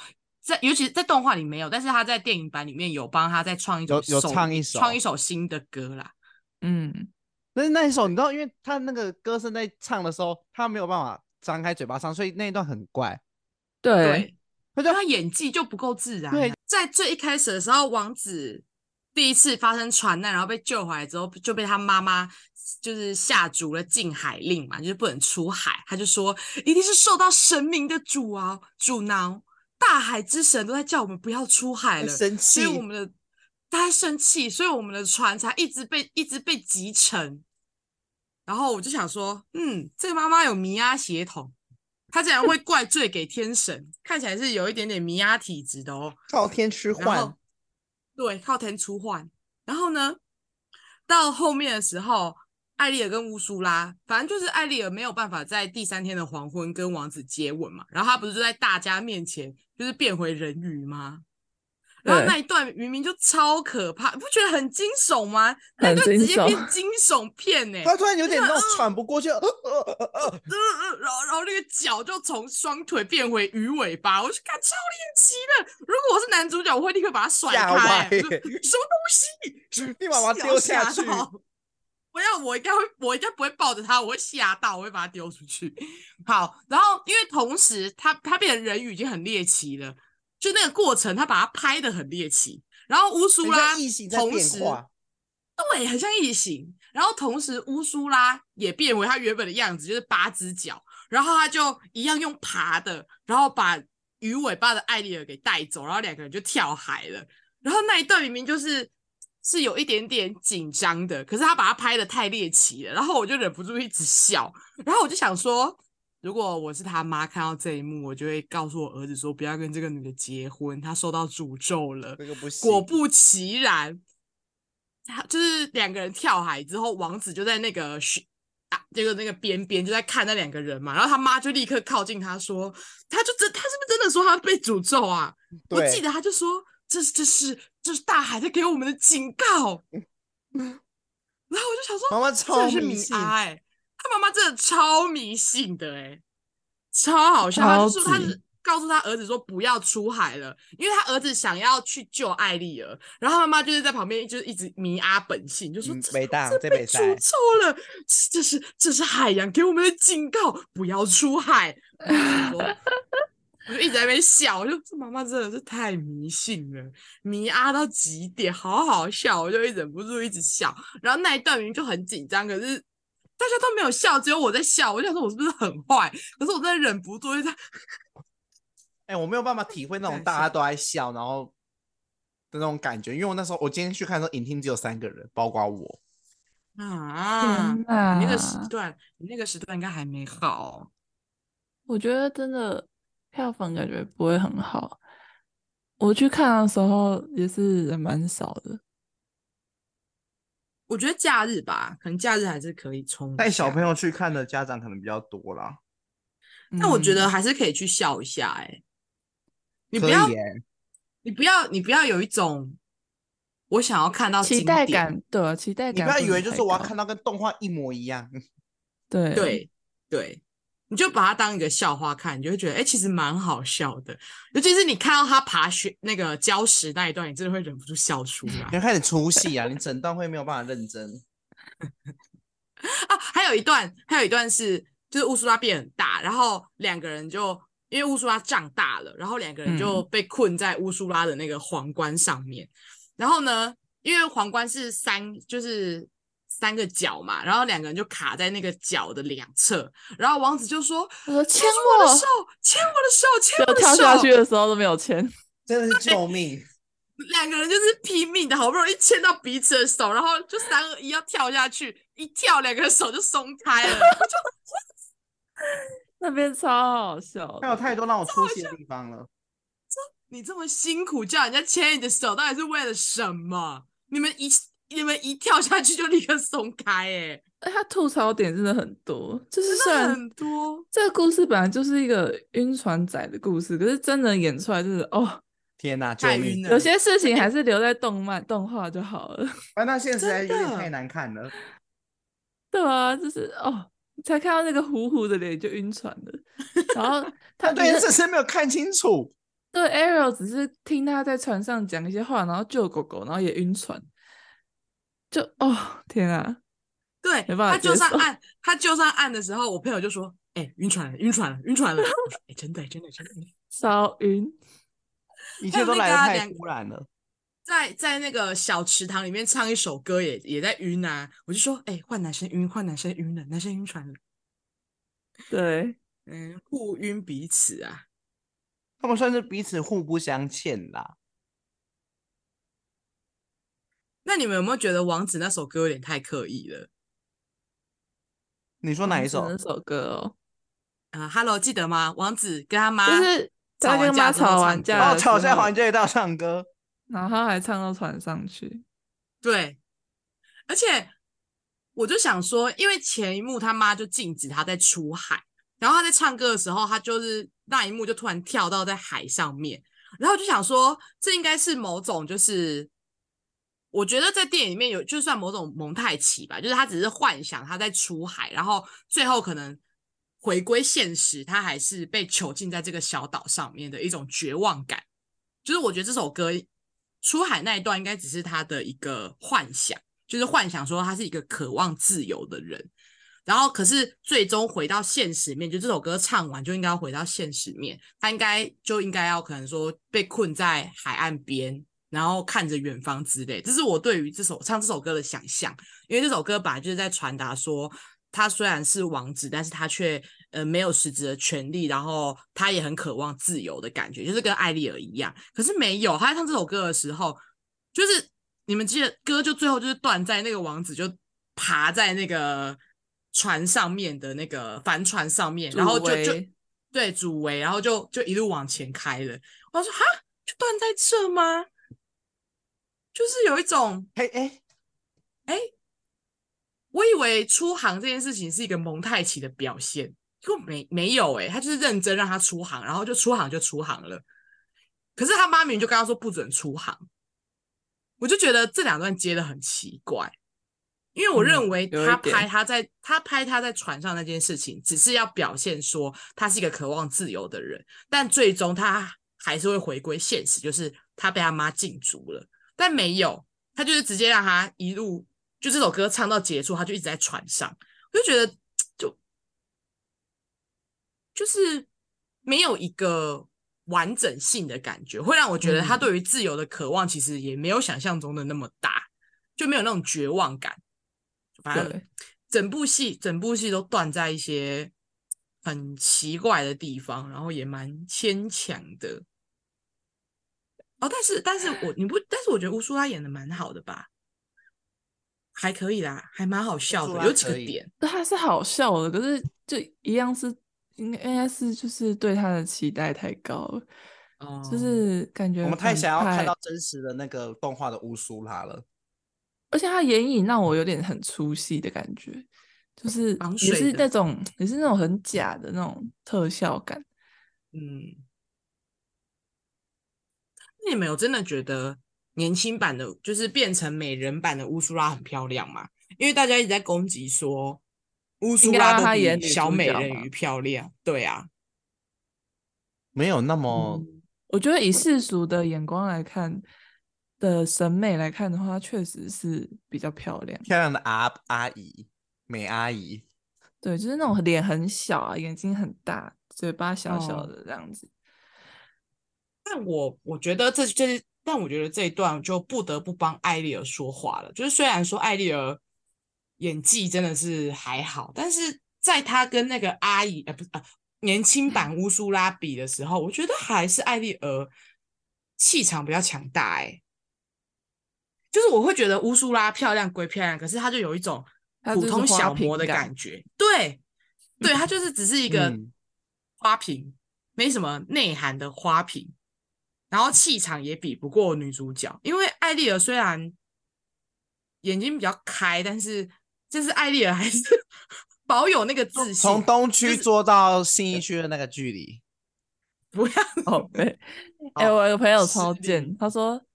在尤其在动画里没有，但是他在电影版里面有帮他再创一首，有有唱一首，创一首新的歌啦。嗯，但是那一首你知道，因为他那个歌声在唱的时候，他没有办法张开嘴巴唱，所以那一段很怪。对，他就他演技就不够自然。对，在最一开始的时候，王子。第一次发生船难，然后被救回来之后，就被他妈妈就是下逐了禁海令嘛，就是不能出海。他就说，一定是受到神明的阻啊阻挠，大海之神都在叫我们不要出海了，生气，所以我们的他在生气，所以我们的船才一直被一直被击沉。然后我就想说，嗯，这个妈妈有迷压血统，她竟然会怪罪给天神，看起来是有一点点迷压体质的哦，靠天吃饭。对，靠天出换。然后呢，到后面的时候，艾丽尔跟乌苏拉，反正就是艾丽尔没有办法在第三天的黄昏跟王子接吻嘛。然后她不是就在大家面前就是变回人鱼吗？然后那一段明明就超可怕，不觉得很惊悚吗？那段直接变惊悚片呢、欸。他突然有点那种喘不过气，呃呃呃呃，然后然后那个脚就从双腿变回鱼尾巴，我就看超猎奇的。如果我是男主角，我会立刻把他甩开、欸。什么东西？立马把他丢下去？不要，我应该会，我应该不会抱着他，我会吓到，我会把他丢出去。好，然后因为同时他他变成人鱼已经很猎奇了。就那个过程，他把它拍的很猎奇，然后乌苏拉同时对，很像异形，然后同时乌苏拉也变为他原本的样子，就是八只脚，然后他就一样用爬的，然后把鱼尾巴的艾丽尔给带走，然后两个人就跳海了。然后那一段明明就是是有一点点紧张的，可是他把它拍的太猎奇了，然后我就忍不住一直笑，然后我就想说。如果我是他妈，看到这一幕，我就会告诉我儿子说：“不要跟这个女的结婚，她受到诅咒了。”果不其然，他就是两个人跳海之后，王子就在那个啊，这个那个边边就在看那两个人嘛。然后他妈就立刻靠近他说：“他就真，他是不是真的说他被诅咒啊？”我记得他就说：“这是这是这是大海在给我们的警告。”然后我就想说：“妈妈超迷信。”他妈妈真的超迷信的哎，超好笑。他就说他是告诉他儿子说不要出海了，因为他儿子想要去救艾丽儿，然后他妈妈就是在旁边就是一直迷阿本性，就说、嗯、这这被诅咒了，这是这是海洋给我们的警告，不要出海。我就一直在那边笑，我就这妈妈真的是太迷信了，迷啊到极点，好好笑，我就一忍不住一直笑。然后那一段明明就很紧张，可是。大家都没有笑，只有我在笑。我就想说，我是不是很坏？可是我真的忍不住在。哎、欸，我没有办法体会那种大家都在笑，然后的那种感觉。因为我那时候，我今天去看的时候，影厅只有三个人，包括我。啊，你那个时段，你那个时段应该还没好。我觉得真的票房感觉不会很好。我去看的时候也是人蛮少的。我觉得假日吧，可能假日还是可以冲。带小朋友去看的家长可能比较多啦。那我觉得还是可以去笑一下、欸，哎、嗯，你不要，你不要，你不要有一种我想要看到期待感，对，期待感。你不要以为就是我要看到跟动画一模一样。对对对。你就把它当一个笑话看，你就会觉得，哎、欸，其实蛮好笑的。尤其是你看到他爬雪那个礁石那一段，你真的会忍不住笑出来。你开始出戏啊，你整段会没有办法认真。啊，还有一段，还有一段是，就是乌苏拉变很大，然后两个人就因为乌苏拉长大了，然后两个人就被困在乌苏拉的那个皇冠上面。嗯、然后呢，因为皇冠是三，就是。三个角嘛，然后两个人就卡在那个角的两侧，然后王子就说：“他说牵我的手，牵我的手，牵我的手。”跳下去的时候都没有牵，真的是救命！两个人就是拼命的，好不容易牵到彼此的手，然后就三二一要跳下去，一跳两个手就松开了，就那边超好笑，还有太多让我出戏的地方了。你这么辛苦叫人家牵你的手，到底是为了什么？你们一你们一跳下去就立刻松开，哎，哎，他吐槽点真的很多，就是虽然很多。这个故事本来就是一个晕船仔的故事，可是真的演出来就是哦。天呐，太晕了！有些事情还是留在动漫、动画就好了。啊，那现实还有点太难看了。对啊，就是哦，才看到那个糊糊的脸就晕船了。然后 他对这些没有看清楚。对，Ariel 只是听他在船上讲一些话，然后救狗狗，然后也晕船。就哦，天啊！对，他就算按，他就算按的时候，我朋友就说：“哎、欸，晕船了，晕船了，晕船了。”我说：“哎、欸，真的，真的，真的，超晕。”一切都来得太突然了，在在那个小池塘里面唱一首歌也也在晕啊！我就说，哎、欸，换男生晕，换男生晕了，男生晕船了。对，嗯，互晕彼此啊，他们算是彼此互不相欠啦。那你们有没有觉得王子那首歌有点太刻意了？你说哪一首？那首歌哦？啊哈喽，记得吗？王子跟他妈就是。他跟妈吵完架，然后吵架还这一道唱歌，然后他还唱到船上去。对，而且我就想说，因为前一幕他妈就禁止他在出海，然后他在唱歌的时候，他就是那一幕就突然跳到在海上面，然后就想说，这应该是某种就是，我觉得在电影里面有就算某种蒙太奇吧，就是他只是幻想他在出海，然后最后可能。回归现实，他还是被囚禁在这个小岛上面的一种绝望感。就是我觉得这首歌出海那一段应该只是他的一个幻想，就是幻想说他是一个渴望自由的人。然后可是最终回到现实面，就这首歌唱完就应该要回到现实面，他应该就应该要可能说被困在海岸边，然后看着远方之类。这是我对于这首唱这首歌的想象，因为这首歌本来就是在传达说。他虽然是王子，但是他却呃没有实质的权利，然后他也很渴望自由的感觉，就是跟艾丽尔一样。可是没有，他在唱这首歌的时候，就是你们记得歌就最后就是断在那个王子就爬在那个船上面的那个帆船上面，然后就就对主桅，然后就就一路往前开了。我说哈，就断在这吗？就是有一种哎哎哎。我以为出航这件事情是一个蒙太奇的表现，结果没没有哎、欸，他就是认真让他出航，然后就出航就出航了。可是他妈明明就跟他说不准出航，我就觉得这两段接的很奇怪，因为我认为他拍他在、嗯、他拍他在船上那件事情，只是要表现说他是一个渴望自由的人，但最终他还是会回归现实，就是他被他妈禁足了，但没有，他就是直接让他一路。就这首歌唱到结束，他就一直在船上，我就觉得就就是没有一个完整性的感觉，会让我觉得他对于自由的渴望其实也没有想象中的那么大，就没有那种绝望感。反正整部戏整部戏都断在一些很奇怪的地方，然后也蛮牵强的。哦，但是但是我你不，但是我觉得乌苏拉演的蛮好的吧。还可以啦，还蛮好笑的，有几个点，他是好笑的，可是就一样是应该应该是就是对他的期待太高了，哦、嗯，就是感觉我们太想要看到真实的那个动画的乌苏拉了，而且他眼影让我有点很出戏的感觉，就是也是那种也是那种很假的那种特效感，嗯，那你们有真的觉得？年轻版的，就是变成美人版的乌苏拉很漂亮吗？因为大家一直在攻击说乌苏拉都比小美人鱼漂亮。对啊，没有那么、嗯，我觉得以世俗的眼光来看的审美来看的话，确实是比较漂亮，漂亮的阿阿姨，美阿姨。对，就是那种脸很小啊，眼睛很大，嘴巴小小的这样子。哦、但我我觉得这这是。但我觉得这一段就不得不帮艾丽儿说话了。就是虽然说艾丽儿演技真的是还好，但是在她跟那个阿姨呃不是呃年轻版乌苏拉比的时候，我觉得还是艾丽儿气场比较强大哎。就是我会觉得乌苏拉漂亮归漂亮，可是她就有一种普通小模的感觉。对，对，她就是只是一个花瓶，嗯、没什么内涵的花瓶，然后气场也比不过女主角。因为艾丽尔虽然眼睛比较开，但是就是艾丽尔还是 保有那个自信。从东区坐到信义区的那个距离，不要宝贝。哎，我有个朋友超贱，他说。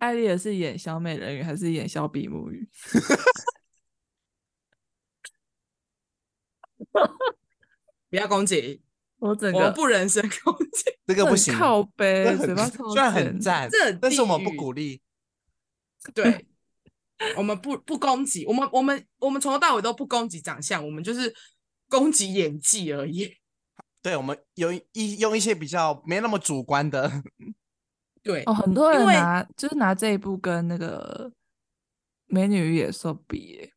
艾丽尔是演小美人鱼还是演小比目鱼？不要攻击我整个，我不人身攻击，这个不行。靠背，嘴巴超虽然很赞，这但是我们不鼓励。对，我们不不攻击，我们我们我们从头到尾都不攻击长相，我们就是攻击演技而已。对，我们有一用一些比较没那么主观的。对哦，很多人拿就是拿这一部跟那个《美女与野兽》比，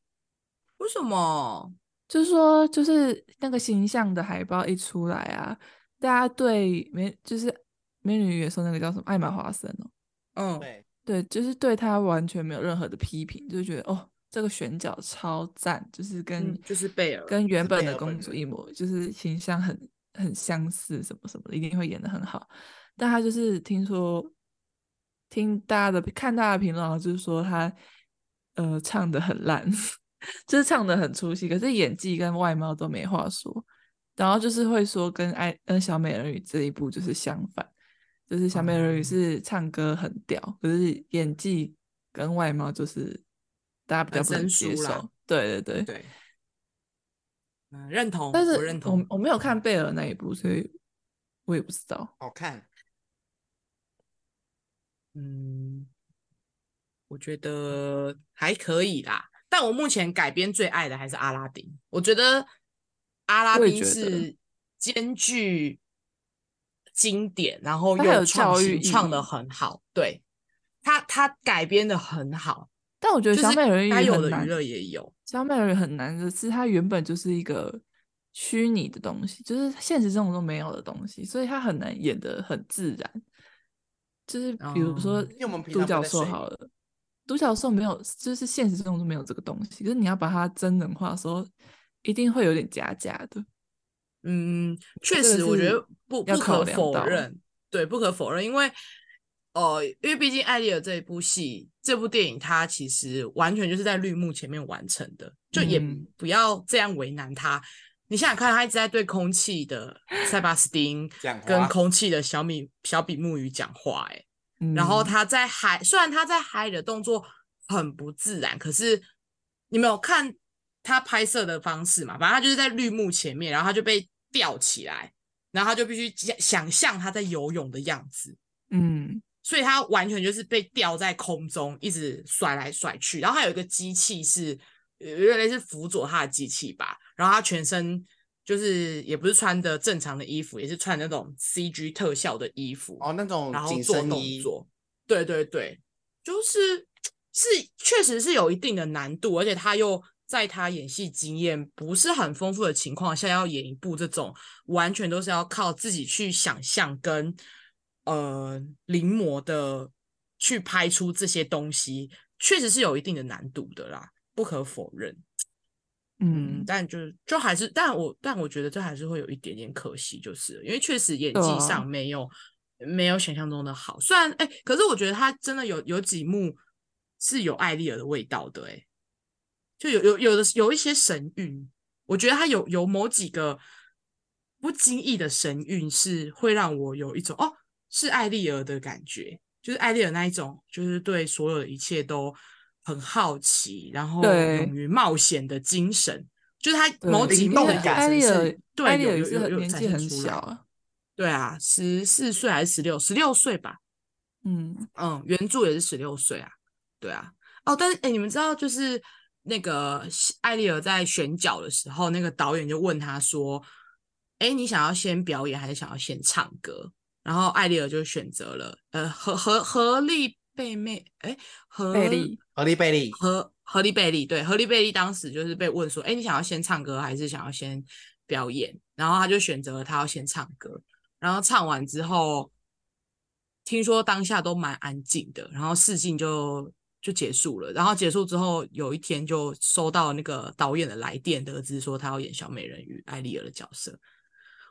为什么？就是说，就是那个形象的海报一出来啊，大家对美就是《美女与野兽》那个叫什么艾玛华森哦，嗯，对。对，就是对他完全没有任何的批评，就是觉得哦，这个选角超赞，就是跟、嗯、就是贝尔跟原本的公主一模，就是形象很很相似，什么什么的，一定会演得很好。但他就是听说，听大家的看大家的评论，就是说他呃唱的很烂，就是唱的很出戏，可是演技跟外貌都没话说。然后就是会说跟爱跟小美人鱼这一部就是相反，就是小美人鱼是唱歌很屌，嗯、可是演技跟外貌就是大家比较不能接受。对对对对，嗯，认同。但是我认同，我我没有看贝尔那一部，所以我也不知道。好看。嗯，我觉得还可以啦，但我目前改编最爱的还是阿拉丁。我觉得阿拉丁是兼具经典，然后又创新，创的很好。对，他他改编的很好，但我觉得小美人鱼该有的娱乐也有。小美人鱼很难的是，它原本就是一个虚拟的东西，就是现实生活中没有的东西，所以它很难演的很自然。就是比如说，独角兽好了，独角兽没有，就是现实中都没有这个东西。可是你要把它真人化的时候，一定会有点假假的。嗯，确实，我觉得不不可否认，对，不可否认，因为呃，因为毕竟艾丽尔这一部戏，这部电影它其实完全就是在绿幕前面完成的，就也不要这样为难他。嗯你想想看，他一直在对空气的塞巴斯汀跟空气的小米小比目鱼讲话，哎、嗯，然后他在海，虽然他在海里的动作很不自然，可是你没有看他拍摄的方式嘛？反正他就是在绿幕前面，然后他就被吊起来，然后他就必须想想象他在游泳的样子，嗯，所以他完全就是被吊在空中，一直甩来甩去，然后还有一个机器是。原来是辅佐他的机器吧，然后他全身就是也不是穿的正常的衣服，也是穿那种 CG 特效的衣服哦，那种然后做动作，对对对，就是是确实是有一定的难度，而且他又在他演戏经验不是很丰富的情况下，要演一部这种完全都是要靠自己去想象跟呃临摹的去拍出这些东西，确实是有一定的难度的啦。不可否认，嗯，但就是就还是，但我但我觉得这还是会有一点点可惜，就是因为确实演技上没有、哦、没有想象中的好。虽然哎、欸，可是我觉得他真的有有几幕是有艾丽尔的味道的、欸，哎，就有有有的有一些神韵，我觉得他有有某几个不经意的神韵是会让我有一种哦，是艾丽尔的感觉，就是艾丽尔那一种，就是对所有的一切都。很好奇，然后勇于冒险的精神，就是他某几幕的眼神是，对，有有有年纪很小啊，对啊，十四岁还是十六，十六岁吧，嗯嗯，原著也是十六岁啊，对啊，哦，但是哎，你们知道，就是那个艾丽尔在选角的时候，那个导演就问他说，哎，你想要先表演还是想要先唱歌？然后艾丽尔就选择了，呃，何何何丽。贝妹，哎，何何莉贝利，何荷莉贝利，对，荷莉贝利当时就是被问说，哎，你想要先唱歌还是想要先表演？然后他就选择了他要先唱歌，然后唱完之后，听说当下都蛮安静的，然后试镜就就结束了。然后结束之后，有一天就收到那个导演的来电，得知说他要演小美人鱼艾丽尔的角色。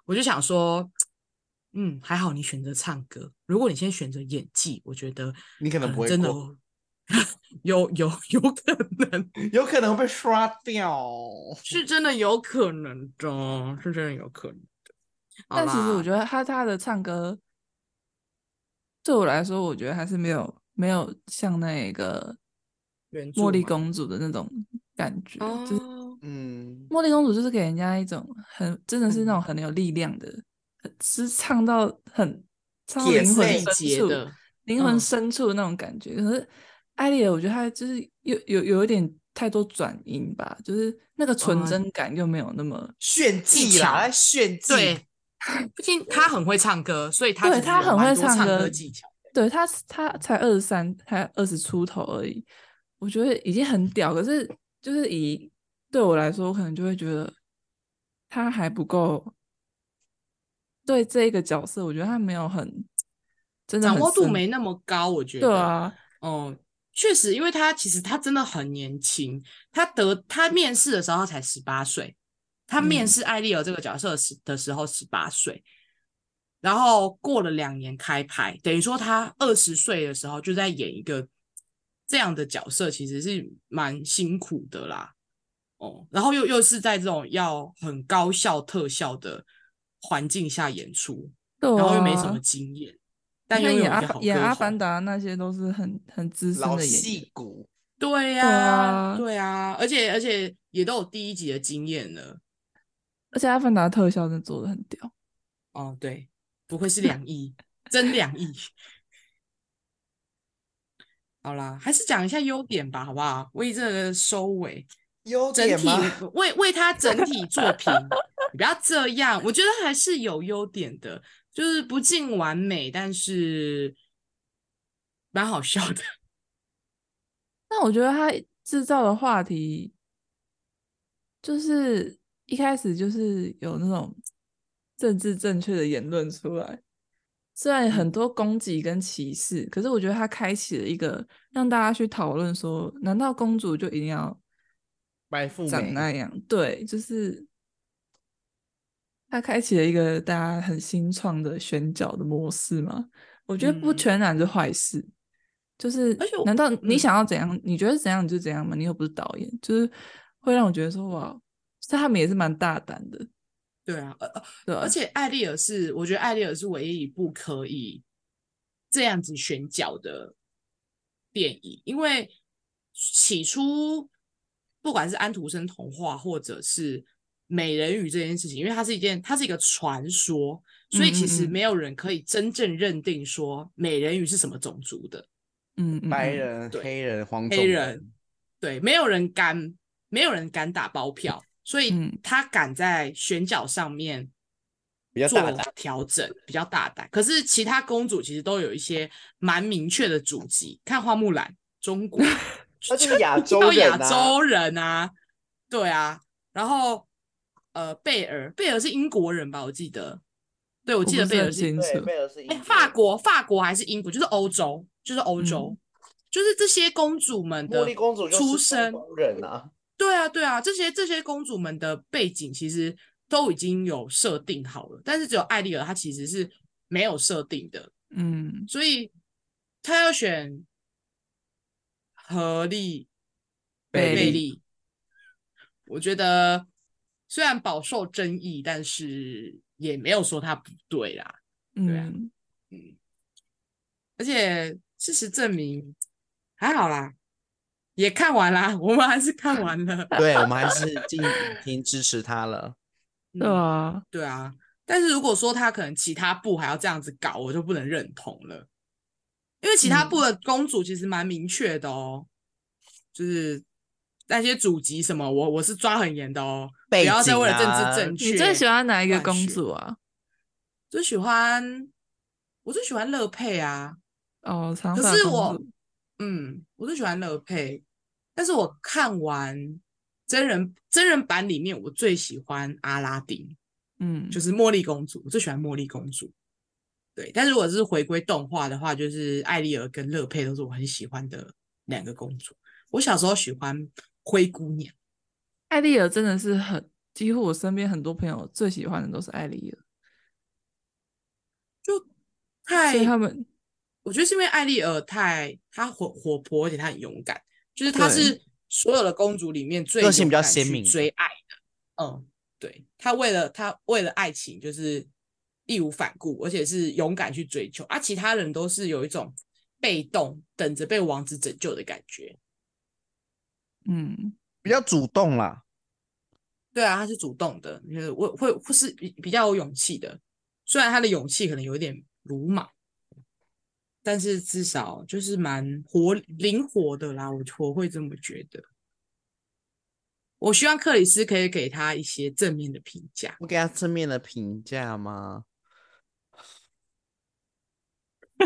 我就想说，嗯，还好你选择唱歌。如果你先选择演技，我觉得你可能不会真的 有有有可能，有可能被刷掉，是真的有可能的，是真的有可能的。但其实我觉得他他的唱歌，对我来说，我觉得还是没有没有像那个茉莉公主的那种感觉，就是嗯，茉莉公主就是给人家一种很真的是那种很有力量的，嗯、是唱到很唱到灵魂深处的灵魂深处的那种感觉，可是。艾丽尔，我觉得她就是有有有一点太多转音吧，就是那个纯真感又没有那么炫技啦，炫技。对，毕竟她很会唱歌，所以她对她很会唱歌技巧。对她，她才二十三，才二十出头而已，我觉得已经很屌。可是就是以对我来说，我可能就会觉得她还不够。对这个角色，我觉得他没有很真的掌握度没那么高，我觉得。对啊，嗯。确实，因为他其实他真的很年轻，他得他面试的时候他才十八岁，他面试艾丽尔这个角色时的时候十八岁，然后过了两年开拍，等于说他二十岁的时候就在演一个这样的角色，其实是蛮辛苦的啦。哦，然后又又是在这种要很高效特效的环境下演出，然后又没什么经验。但演阿演阿凡达那些都是很很资深的演员，对呀、啊，对呀、啊，而且而且也都有第一集的经验了，而且阿凡达特效真的做的很屌。哦，对，不愧是两亿，真两亿。好啦，还是讲一下优点吧，好不好？为这个收尾，优点吗？整体为为他整体作品，你不要这样，我觉得还是有优点的。就是不尽完美，但是蛮好笑的。那我觉得他制造的话题，就是一开始就是有那种政治正确的言论出来，虽然很多攻击跟歧视，可是我觉得他开启了一个让大家去讨论说，难道公主就一定要白富美长那样？对，就是。他开启了一个大家很新创的选角的模式嘛？我觉得不全然是坏事，嗯、就是而且难道你想要怎样？嗯、你觉得怎样你就怎样吗？你又不是导演，就是会让我觉得说哇，他们也是蛮大胆的。对啊，呃，对，而且艾丽尔是，我觉得艾丽尔是唯一一部可以这样子选角的电影，因为起初不管是安徒生童话或者是。美人鱼这件事情，因为它是一件，它是一个传说，所以其实没有人可以真正认定说美人鱼是什么种族的。嗯，白人、对黑人、黄种黑人，对，没有人敢，没有人敢打包票，所以他敢在选角上面做调整，比较大胆。可是其他公主其实都有一些蛮明确的祖籍，看花木兰，中国，他是 亚洲人啊，亚洲人啊，对啊，然后。呃，贝尔，贝尔是英国人吧？我记得，对，我记得贝尔是，贝尔是，哎，法国，法国还是英国？就是欧洲，就是欧洲，嗯、就是这些公主们的出生人啊，对啊，对啊，这些这些公主们的背景其实都已经有设定好了，但是只有艾丽尔她其实是没有设定的，嗯，所以她要选荷莉贝利，我觉得。虽然饱受争议，但是也没有说他不对啦。对啊，嗯，嗯，而且事实证明还好啦，也看完啦，我们还是看完了。对，我们还是进影厅支持他了。对啊，对啊。但是如果说他可能其他部还要这样子搞，我就不能认同了，因为其他部的公主其实蛮明确的哦，就是。那些祖籍什么，我我是抓很严的哦，啊、不要再为了政治正确。你最喜欢哪一个公主啊？最喜欢，我最喜欢乐佩啊。哦，长可是我，嗯，我最喜欢乐佩。但是我看完真人真人版里面，我最喜欢阿拉丁，嗯，就是茉莉公主，我最喜欢茉莉公主。对，但是如果是回归动画的话，就是艾丽儿跟乐佩都是我很喜欢的两个公主。我小时候喜欢灰姑娘，艾丽儿真的是很，几乎我身边很多朋友最喜欢的都是艾丽儿，就太他们，我觉得是因为艾丽儿太她活活泼，而且她很勇敢，就是她是所有的公主里面最个性比较鲜明、最爱的。嗯，对，她为了她为了爱情就是。义无反顾，而且是勇敢去追求，而、啊、其他人都是有一种被动，等着被王子拯救的感觉。嗯，比较主动啦。对啊，他是主动的，就是我会会是比比较有勇气的。虽然他的勇气可能有一点鲁莽，但是至少就是蛮活灵活的啦。我我会这么觉得。我希望克里斯可以给他一些正面的评价。我给他正面的评价吗？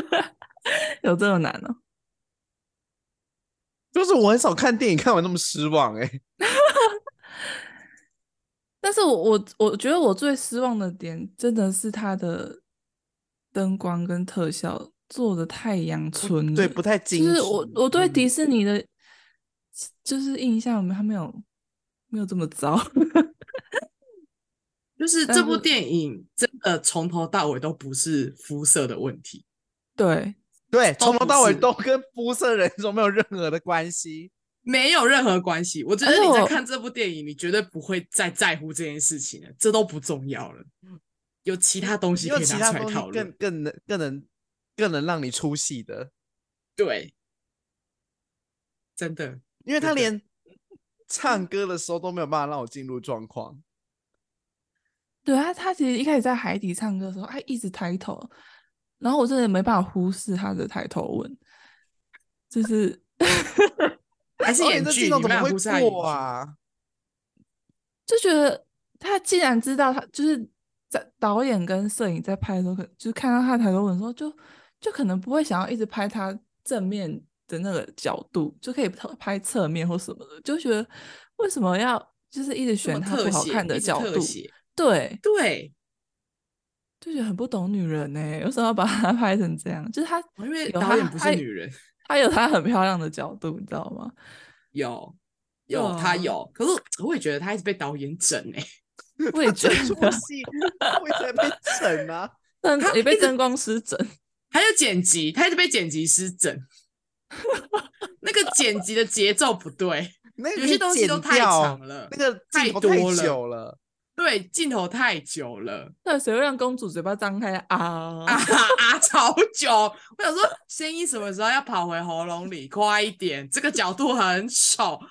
有这么难呢、喔？就是我很少看电影看完那么失望哎、欸。但是我我我觉得我最失望的点真的是它的灯光跟特效做的太阳春，对，不太精。就是我我对迪士尼的，就是印象他没有没有这么糟。就是这部电影真的从头到尾都不是肤色的问题。对对，从头到尾都跟肤色人种没有任何的关系，没有任何关系。我觉得你在看这部电影，你绝对不会再在乎这件事情了，这都不重要了。有其他东西可以拿出来讨论，更更能更能更能让你出戏的。对，真的，因为他连唱歌的时候都没有办法让我进入状况。对啊，他其实一开始在海底唱歌的时候，他一直抬头。然后我真的没办法忽视他的抬头纹，就是 还是演技怎么会过啊？就觉得他既然知道他就是在导演跟摄影在拍的时候，可就是看到他抬头纹的时候，就就可能不会想要一直拍他正面的那个角度，就可以拍侧面或什么的，就觉得为什么要就是一直选他不好看的角度？对对。就觉得很不懂女人呢、欸，为什么要把她 拍成这样？就是她，因为导演不是女人，她有她很漂亮的角度，你知道吗？有，有，她有。可是我也觉得她一直被导演整哎、欸，我也觉得出戏，我也觉得被整啊，也被灯光师整，还有剪辑，她一直被剪辑师整。那个剪辑的节奏不对，有些东西都太长了，那个太多久了。对，镜头太久了。那谁会让公主嘴巴张开啊啊啊！超久，我想说声音什么时候要跑回喉咙里？快一点，这个角度很丑，很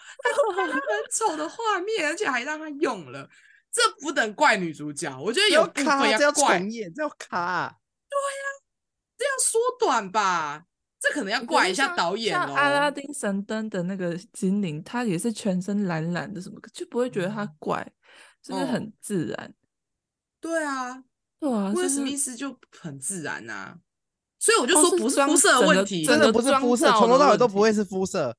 丑的画面，而且还让他用了，这不能怪女主角。我觉得有部分要怪，这要，要卡。对呀、啊，这样缩短吧，这可能要怪一下导演哦。阿拉丁神灯的那个精灵，他也是全身蓝蓝的，什么就不会觉得他怪。就是很自然，哦、对啊，对啊，威尔史密斯就很自然呐、啊，所以我就说不是肤色的问题，真的不是肤色，从头到尾都不会是肤色，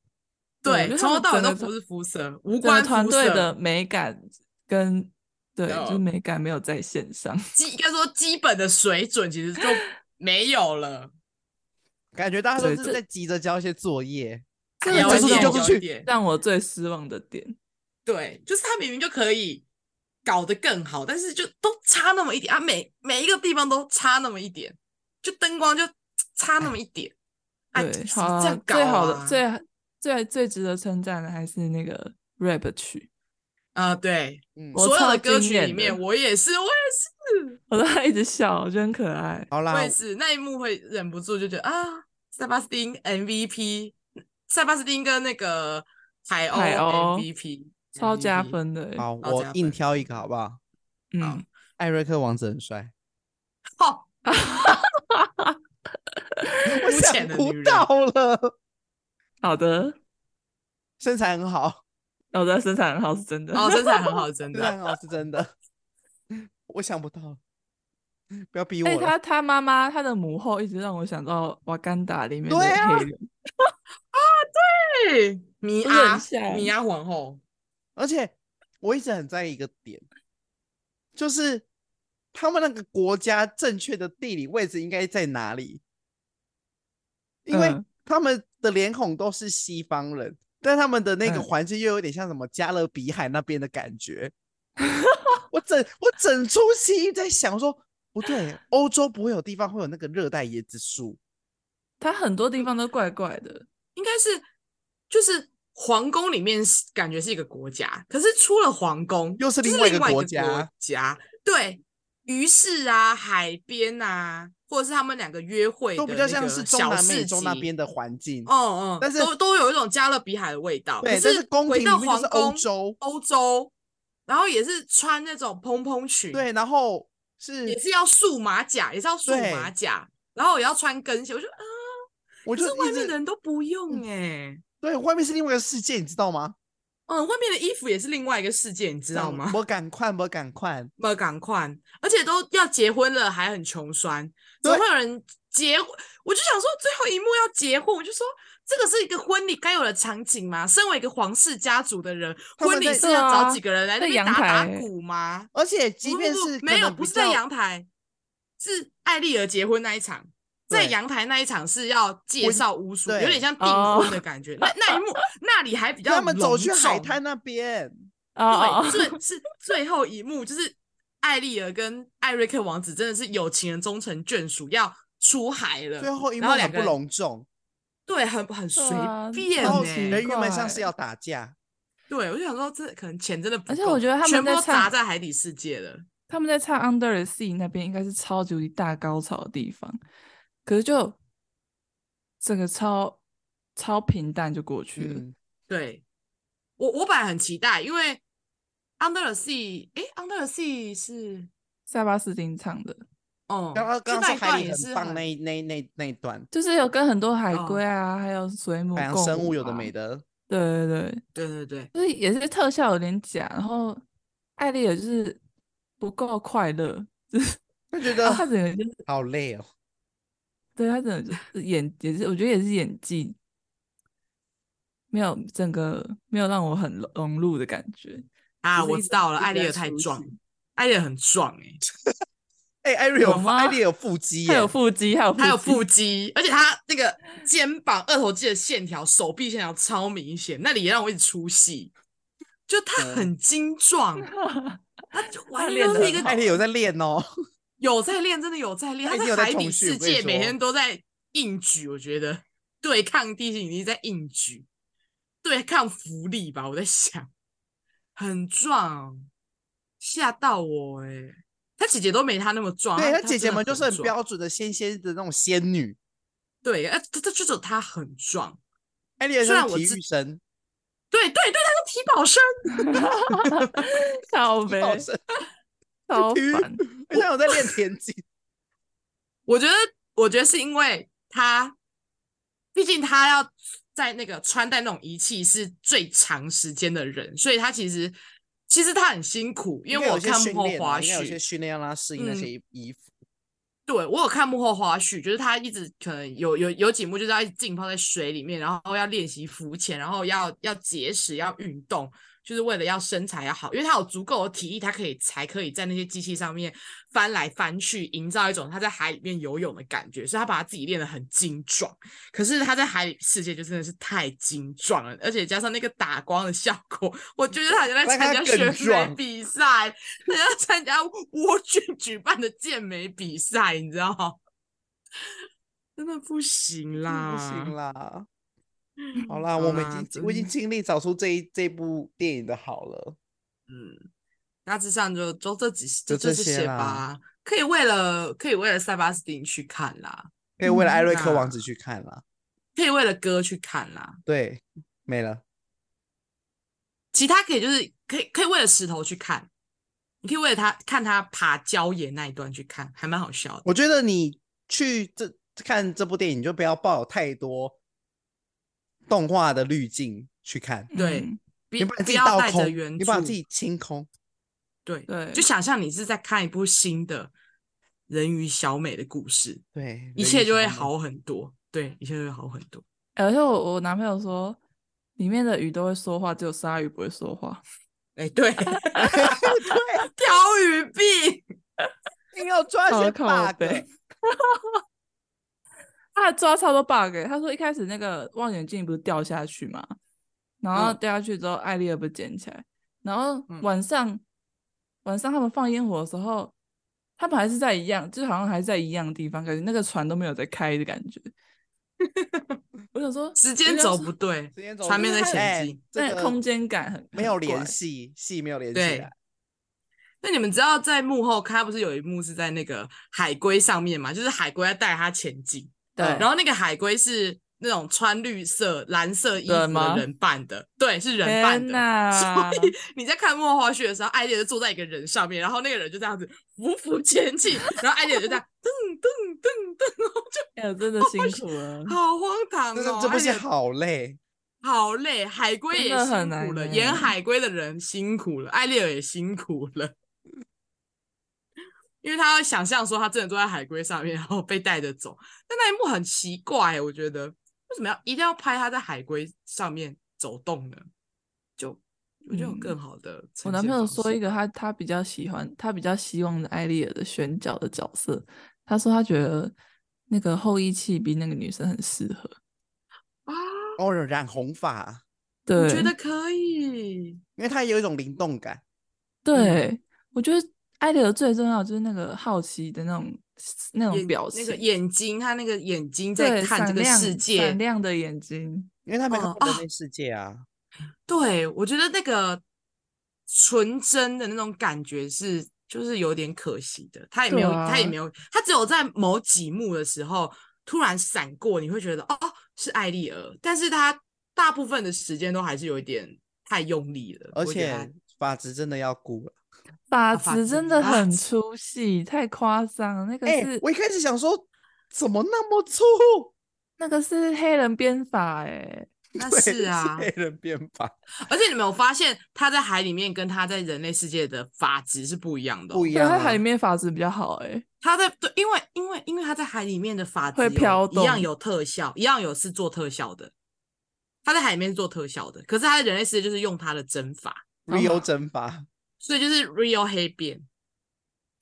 对，从头到尾都不是肤色，无关团队的美感跟对，就美感没有在线上，基应该说基本的水准其实就没有了，感觉大家都是在急着交一些作业，这个就是就是去让我最失望的点，对，就是他明明就可以。搞得更好，但是就都差那么一点啊！每每一个地方都差那么一点，就灯光就差那么一点。对，好、啊，这样搞、啊、最好的、最最最值得称赞的还是那个 rap 曲啊！对，嗯，所有的歌曲里面，我也是，我也是，我都还一直笑，我觉得很可爱。好啦，我也是，那一幕会忍不住就觉得啊，塞巴斯汀 MVP，塞巴斯汀跟那个海鸥 MVP。超加分的，好，我硬挑一个好不好？嗯，艾瑞克王子很帅。好，我想不到了。好的，身材很好。好的，身材很好是真的。哦，身材很好是真的，身材很好是真的。我想不到，不要逼我。他他妈妈他的母后一直让我想到瓦干达里面的黑人。啊，对。米不是很阿米阿皇后，而且我一直很在意一个点，就是他们那个国家正确的地理位置应该在哪里？因为嗯他们的脸孔都是西方人，但他们的那个嗯环境又有点像什么加勒比海那边的感觉。我整我整出戏在想说，不对，欧洲不会有地方会有那个热带椰子树。它很多地方都怪怪的。应该是就是皇宫里面是感觉是一个国家，可是出了皇宫又是另外一个国家国家对，于是啊、海边啊，或者是他们两个约会的都比较像是中南美洲那边的环境。哦哦，但是都都有一种加勒比海的味道。对，是宫回到廷里面是皇宫欧洲，欧洲，然后也是穿那种蓬蓬裙，对，然后是也是要束马甲，也是要束对马甲，然后也要穿跟鞋。我就啊，我就可是外面的人都不用哎、对，外面是另外一个世界，你知道吗？嗯，外面的衣服也是另外一个世界，你知道吗？我赶快，我赶快，我赶快，而且都要结婚了还很穷酸，怎么会有人结婚？我就想说，最后一幕要结婚，我就说这个是一个婚礼该有的场景吗？身为一个皇室家族的人，婚礼是要找几个人来那在阳边打打鼓吗？而且即便是不没有，不是在阳台，是艾丽儿结婚那一场。在对阳台那一场是要介绍巫术，有点像订哦婚的感觉。那那一幕 那里还比较他们走去海滩那边，哦对，最是最后一幕，就是艾丽儿跟艾瑞克王子真的是有情人终成眷属，要出海了。最后一幕很不隆重，对，很很随啊便然后原本像是要打架，对，我就想说，这可能钱真的不够，而且我觉得他们全部都砸在海底世界了。他们在唱《Under the Sea》那边应该是超级大高潮的地方，可是就整个超超平淡就过去了。嗯，对。我，我本来很期待，因为 Under the Sea，诶，Under the Sea 是塞巴斯汀唱的，哦，刚刚刚就那一刚说海里段也是很棒那一那一那一那一段，就是有跟很多海哦龟啊，还有水母海洋生物有的没的，对对对，对对对，就是也是特效有点假，然后艾丽尔就是不够快乐，就是就觉得他整个就是好累哦。对他真的是演也是，我觉得也是演技没有整个没有让我很融融入的感觉啊，我知道了，艾丽尔太出壮，艾丽尔很壮诶、哎，艾瑞有有吗艾丽有腹肌耶，他有腹肌，还有还有腹肌，而且他那个肩膀、二头肌的线条、手臂线条超明显，那里也让我一直出戏。就他很精壮，他就完全就是一个艾丽有在练哦。有在练，真的有在练。他在海底世界每天都在硬举，我觉得对抗地心引力在硬举，对抗浮力吧。我在想，很壮，吓到我哎、欸！他姐姐都没他那么壮，对，他她姐姐们就是很壮标准的仙仙的那种仙女。对，哎，他他就只有他很壮。艾丽也是体育生，对对对，他是体保生，靠背，体保生，超体育烦。而且我在练田径。我觉得，我觉得是因为他，毕竟他要在那个穿戴那种仪器是最长时间的人，所以他其实其实他很辛苦，因为我看幕后花絮，训练让他适应那些衣服。对我有看幕后花絮，就是他一直可能有有有几幕就是要一直浸泡在水里面，然后要练习浮潜，然后要要节食，要运动。就是为了要身材要好，因为他有足够的体力，他可以才可以在那些机器上面翻来翻去，营造一种他在海里面游泳的感觉，所以他把他自己练得很精壮。可是他在海里世界就真的是太精壮了，而且加上那个打光的效果，我觉得他好像在参加选美比赛，他要参加沃郡举办的健美比赛，你知道吗？真的不行啦，不行啦。好啦，我们已经我已经尽力找出这一这部电影的好了。嗯，大致上就就这几就这这些吧，可以为了可以为了塞巴斯汀去看啦，可以为了艾瑞克王子去看啦，可以为了歌去看啦。对，没了。其他可以就是可以可以为了石头去看，你可以为了他看他爬礁岩那一段去看，还蛮好笑的。我觉得你去这看这部电影，你就不要抱有太多。动画的滤镜去看，对，嗯、你把自己倒空，你把自己清空，对对，就想象你是在看一部新的人鱼小美的故事，对，一切就会好很多，对，一切就会好很多。而且我我男朋友说，里面的鱼都会说话，只有鲨鱼不会说话。哎、欸，对，对，挑鱼病，你要抓些 bug。他还抓超多 bug，他说一开始那个望远镜不是掉下去嘛，然后掉下去之后，艾丽尔不捡起来，然后晚上、嗯、晚上他们放烟火的时候，他们还是在一样，就好像还是在一样的地方，感觉那个船都没有在开的感觉。我想说时间轴不对，船面在前进，那个空间感很没有联系，戏没有联系起来。那你们知道在幕后看，他不是有一幕是在那个海龟上面嘛？就是海龟在带他前进。对，然后那个海龟是那种穿绿色、蓝色衣服的人扮的，对，是人扮的。所以你在看幕后花絮的时候，艾丽就坐在一个人上面，然后那个人就这样子匍匐前进，然后艾丽儿就这样噔噔噔噔，然后就哎呦，真的 辛苦了，好荒唐哦！这部戏好累，好累，海龟也辛苦了，演海龟的人辛苦了，艾丽尔也辛苦了。因为他会想象说他真的坐在海龟上面，然后被带着走。但那一幕很奇怪，我觉得为什么要一定要拍他在海龟上面走动呢？就我觉得有更好的、嗯。我男朋友说一个他他比较喜欢他比较希望的艾丽尔的选角的角色，他说他觉得那个后羿弃兵那个女生很适合啊，哦，染红发，对，我觉得可以，因为他有一种灵动感。对、嗯、我觉得。艾丽尔最重要就是那个好奇的那种那种表情，那个眼睛，他那个眼睛在看这个世界，闪亮的眼睛，因为他没看过人类世界啊。对，我觉得那个纯真的那种感觉是，就是有点可惜的。他也没有，啊、他也没有，他只有在某几幕的时候突然闪过，你会觉得哦，是艾丽尔，但是他大部分的时间都还是有一点太用力了，而且发质真的要顾了。发质真的很粗细，太夸张了。那个是、欸，我一开始想说，怎么那么粗？那个是黑人编法，哎，那是啊，是黑人编法。而且你没有发现，他在海里面跟他在人类世界的发质是不一样的，不一样。他在海里面发质比较好，哎，他在对，因为因为因为他在海里面的发质会飘动，一样有特效，一样有是做特效的。他在海里面是做特效的，可是他在人类世界就是用他的针法，real 真发。所以就是 real 黑辫，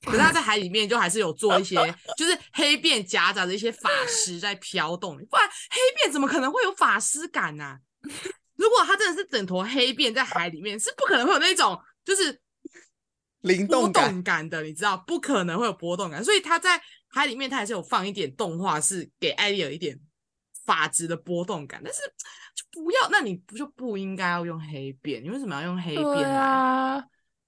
可是他在海里面就还是有做一些，就是黑辫夹杂着一些法师在飘动，不然黑辫怎么可能会有法师感呢、啊？如果他真的是整坨黑辫在海里面，是不可能会有那种就是灵动感的，你知道，不可能会有波动感。所以他在海里面，他还是有放一点动画，是给艾丽尔一点法质的波动感。但是就不要，那你不就不应该要用黑辫？你为什么要用黑辫啊？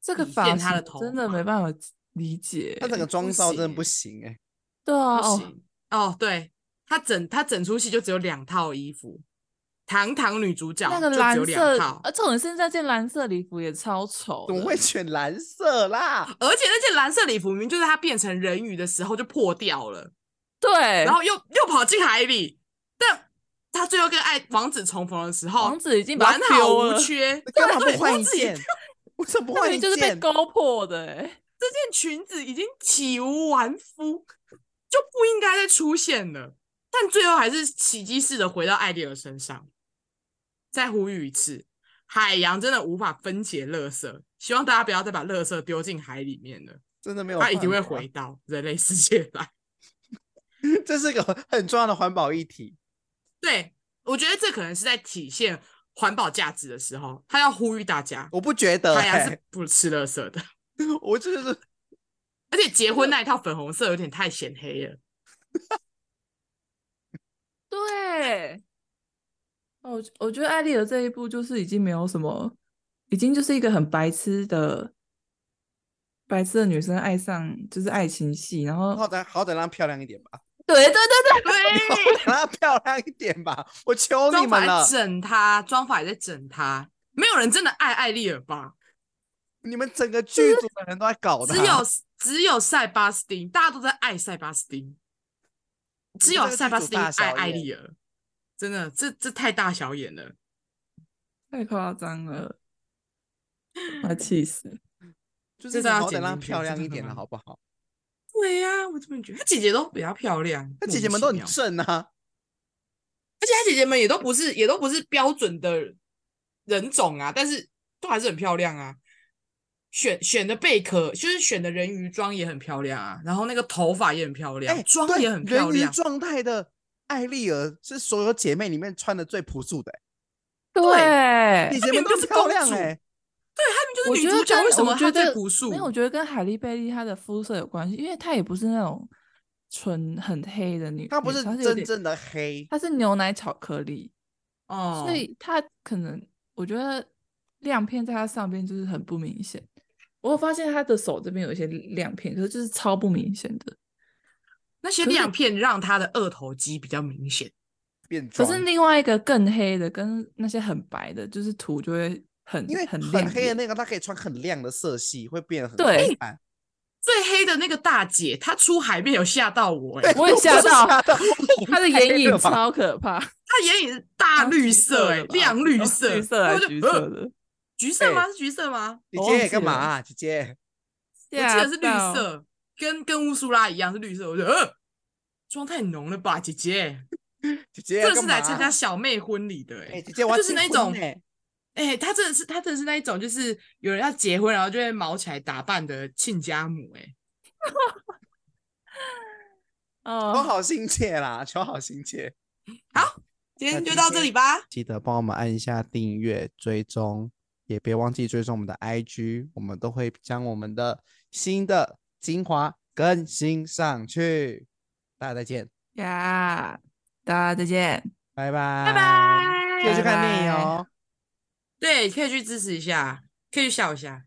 这个发型真的没办法理解，他整个妆造真的不行哎、欸。对啊，不行哦，哦，对他整他整出戏就只有两套衣服，堂堂女主角那个蓝色，而且我现在这件蓝色礼服也超丑，怎么会选蓝色啦？而且那件蓝色礼服明明就是他变成人鱼的时候就破掉了，对，然后又又跑进海里，但他最后跟爱王子重逢的时候，王子已经完好无缺，干嘛不换一件？为什么不换一件？就是被勾破的、欸，这件裙子已经体无完肤，就不应该再出现了。但最后还是奇迹似的回到艾丽尔身上。再呼吁一次，海洋真的无法分解垃圾，希望大家不要再把垃圾丢进海里面了。真的没有，它一定会回到人类世界来。这是个很重要的环保议题。对，我觉得这可能是在体现。环保价值的时候，他要呼吁大家。我不觉得、欸，海洋是不吃垃圾的。我就是，而且结婚那一套粉红色有点太显黑了。对，我，我觉得艾丽儿这一部就是已经没有什么，已经就是一个很白痴的白痴的女生爱上就是爱情戏，然后好歹好歹让漂亮一点吧。对对对对对，让她 漂亮一点吧，我求你们了。整她，妆法也在整她，没有人真的爱艾丽尔吧？你们整个剧组的人都在搞的，只有只有塞巴斯汀，大家都在爱塞巴斯汀，只有塞巴斯汀爱艾丽尔，真的，这这太大小眼了，太夸张了，我气死！就是好歹让漂亮一点了，好不好？对呀、啊，我这么觉得，她姐姐都比较漂亮，她姐姐们都很正啊，而且她姐姐们也都不是，也都不是标准的人种啊，但是都还是很漂亮啊。选选的贝壳就是选的人鱼装也很漂亮啊，然后那个头发也很漂亮，妆、欸、也很漂亮。人鱼状态的艾丽儿是所有姐妹里面穿的最朴素的、欸。对，你姐们都是漂亮哎、欸。对，他们就是女主角，为什么她最朴素？因为我觉得跟海莉贝利她的肤色有关系，因为她也不是那种纯很黑的女，她不是真正的黑，她是牛奶巧克力哦，所以她可能我觉得亮片在她上边就是很不明显。我有发现她的手这边有一些亮片，可是就是超不明显的。那些亮片让她的二头肌比较明显变。可是另外一个更黑的，跟那些很白的，就是涂就会很因为很很黑的那个，她可以穿很亮的色系，会变得很对。最黑的那个大姐，她出海面有吓到我、欸，哎，我也吓到，她的眼影超可怕，她眼影是大绿色、欸，哎，亮绿色，绿色还是橘色的？橘色吗？是橘色吗？姐姐干嘛、啊？姐姐，我记得是绿色，跟跟乌苏拉一样是绿色。我觉得，呃，妆太浓了吧，姐姐。姐姐，这是来参加小妹婚礼的哎、欸，姐姐我就是那种哎，哎，她真的是他真的是那一种，就是有人要结婚，然后就会毛起来打扮的亲家母哎，哦，求好心切啦，求好心切。好，今天就到这里吧，记得帮我们按一下订阅追踪，也别忘记追踪我们的 IG，我们都会将我们的新的精华更新上去。大家再见呀。Yeah. 大家再见，拜拜，拜拜，记得去看电影哦。对，可以去支持一下，可以去笑一下。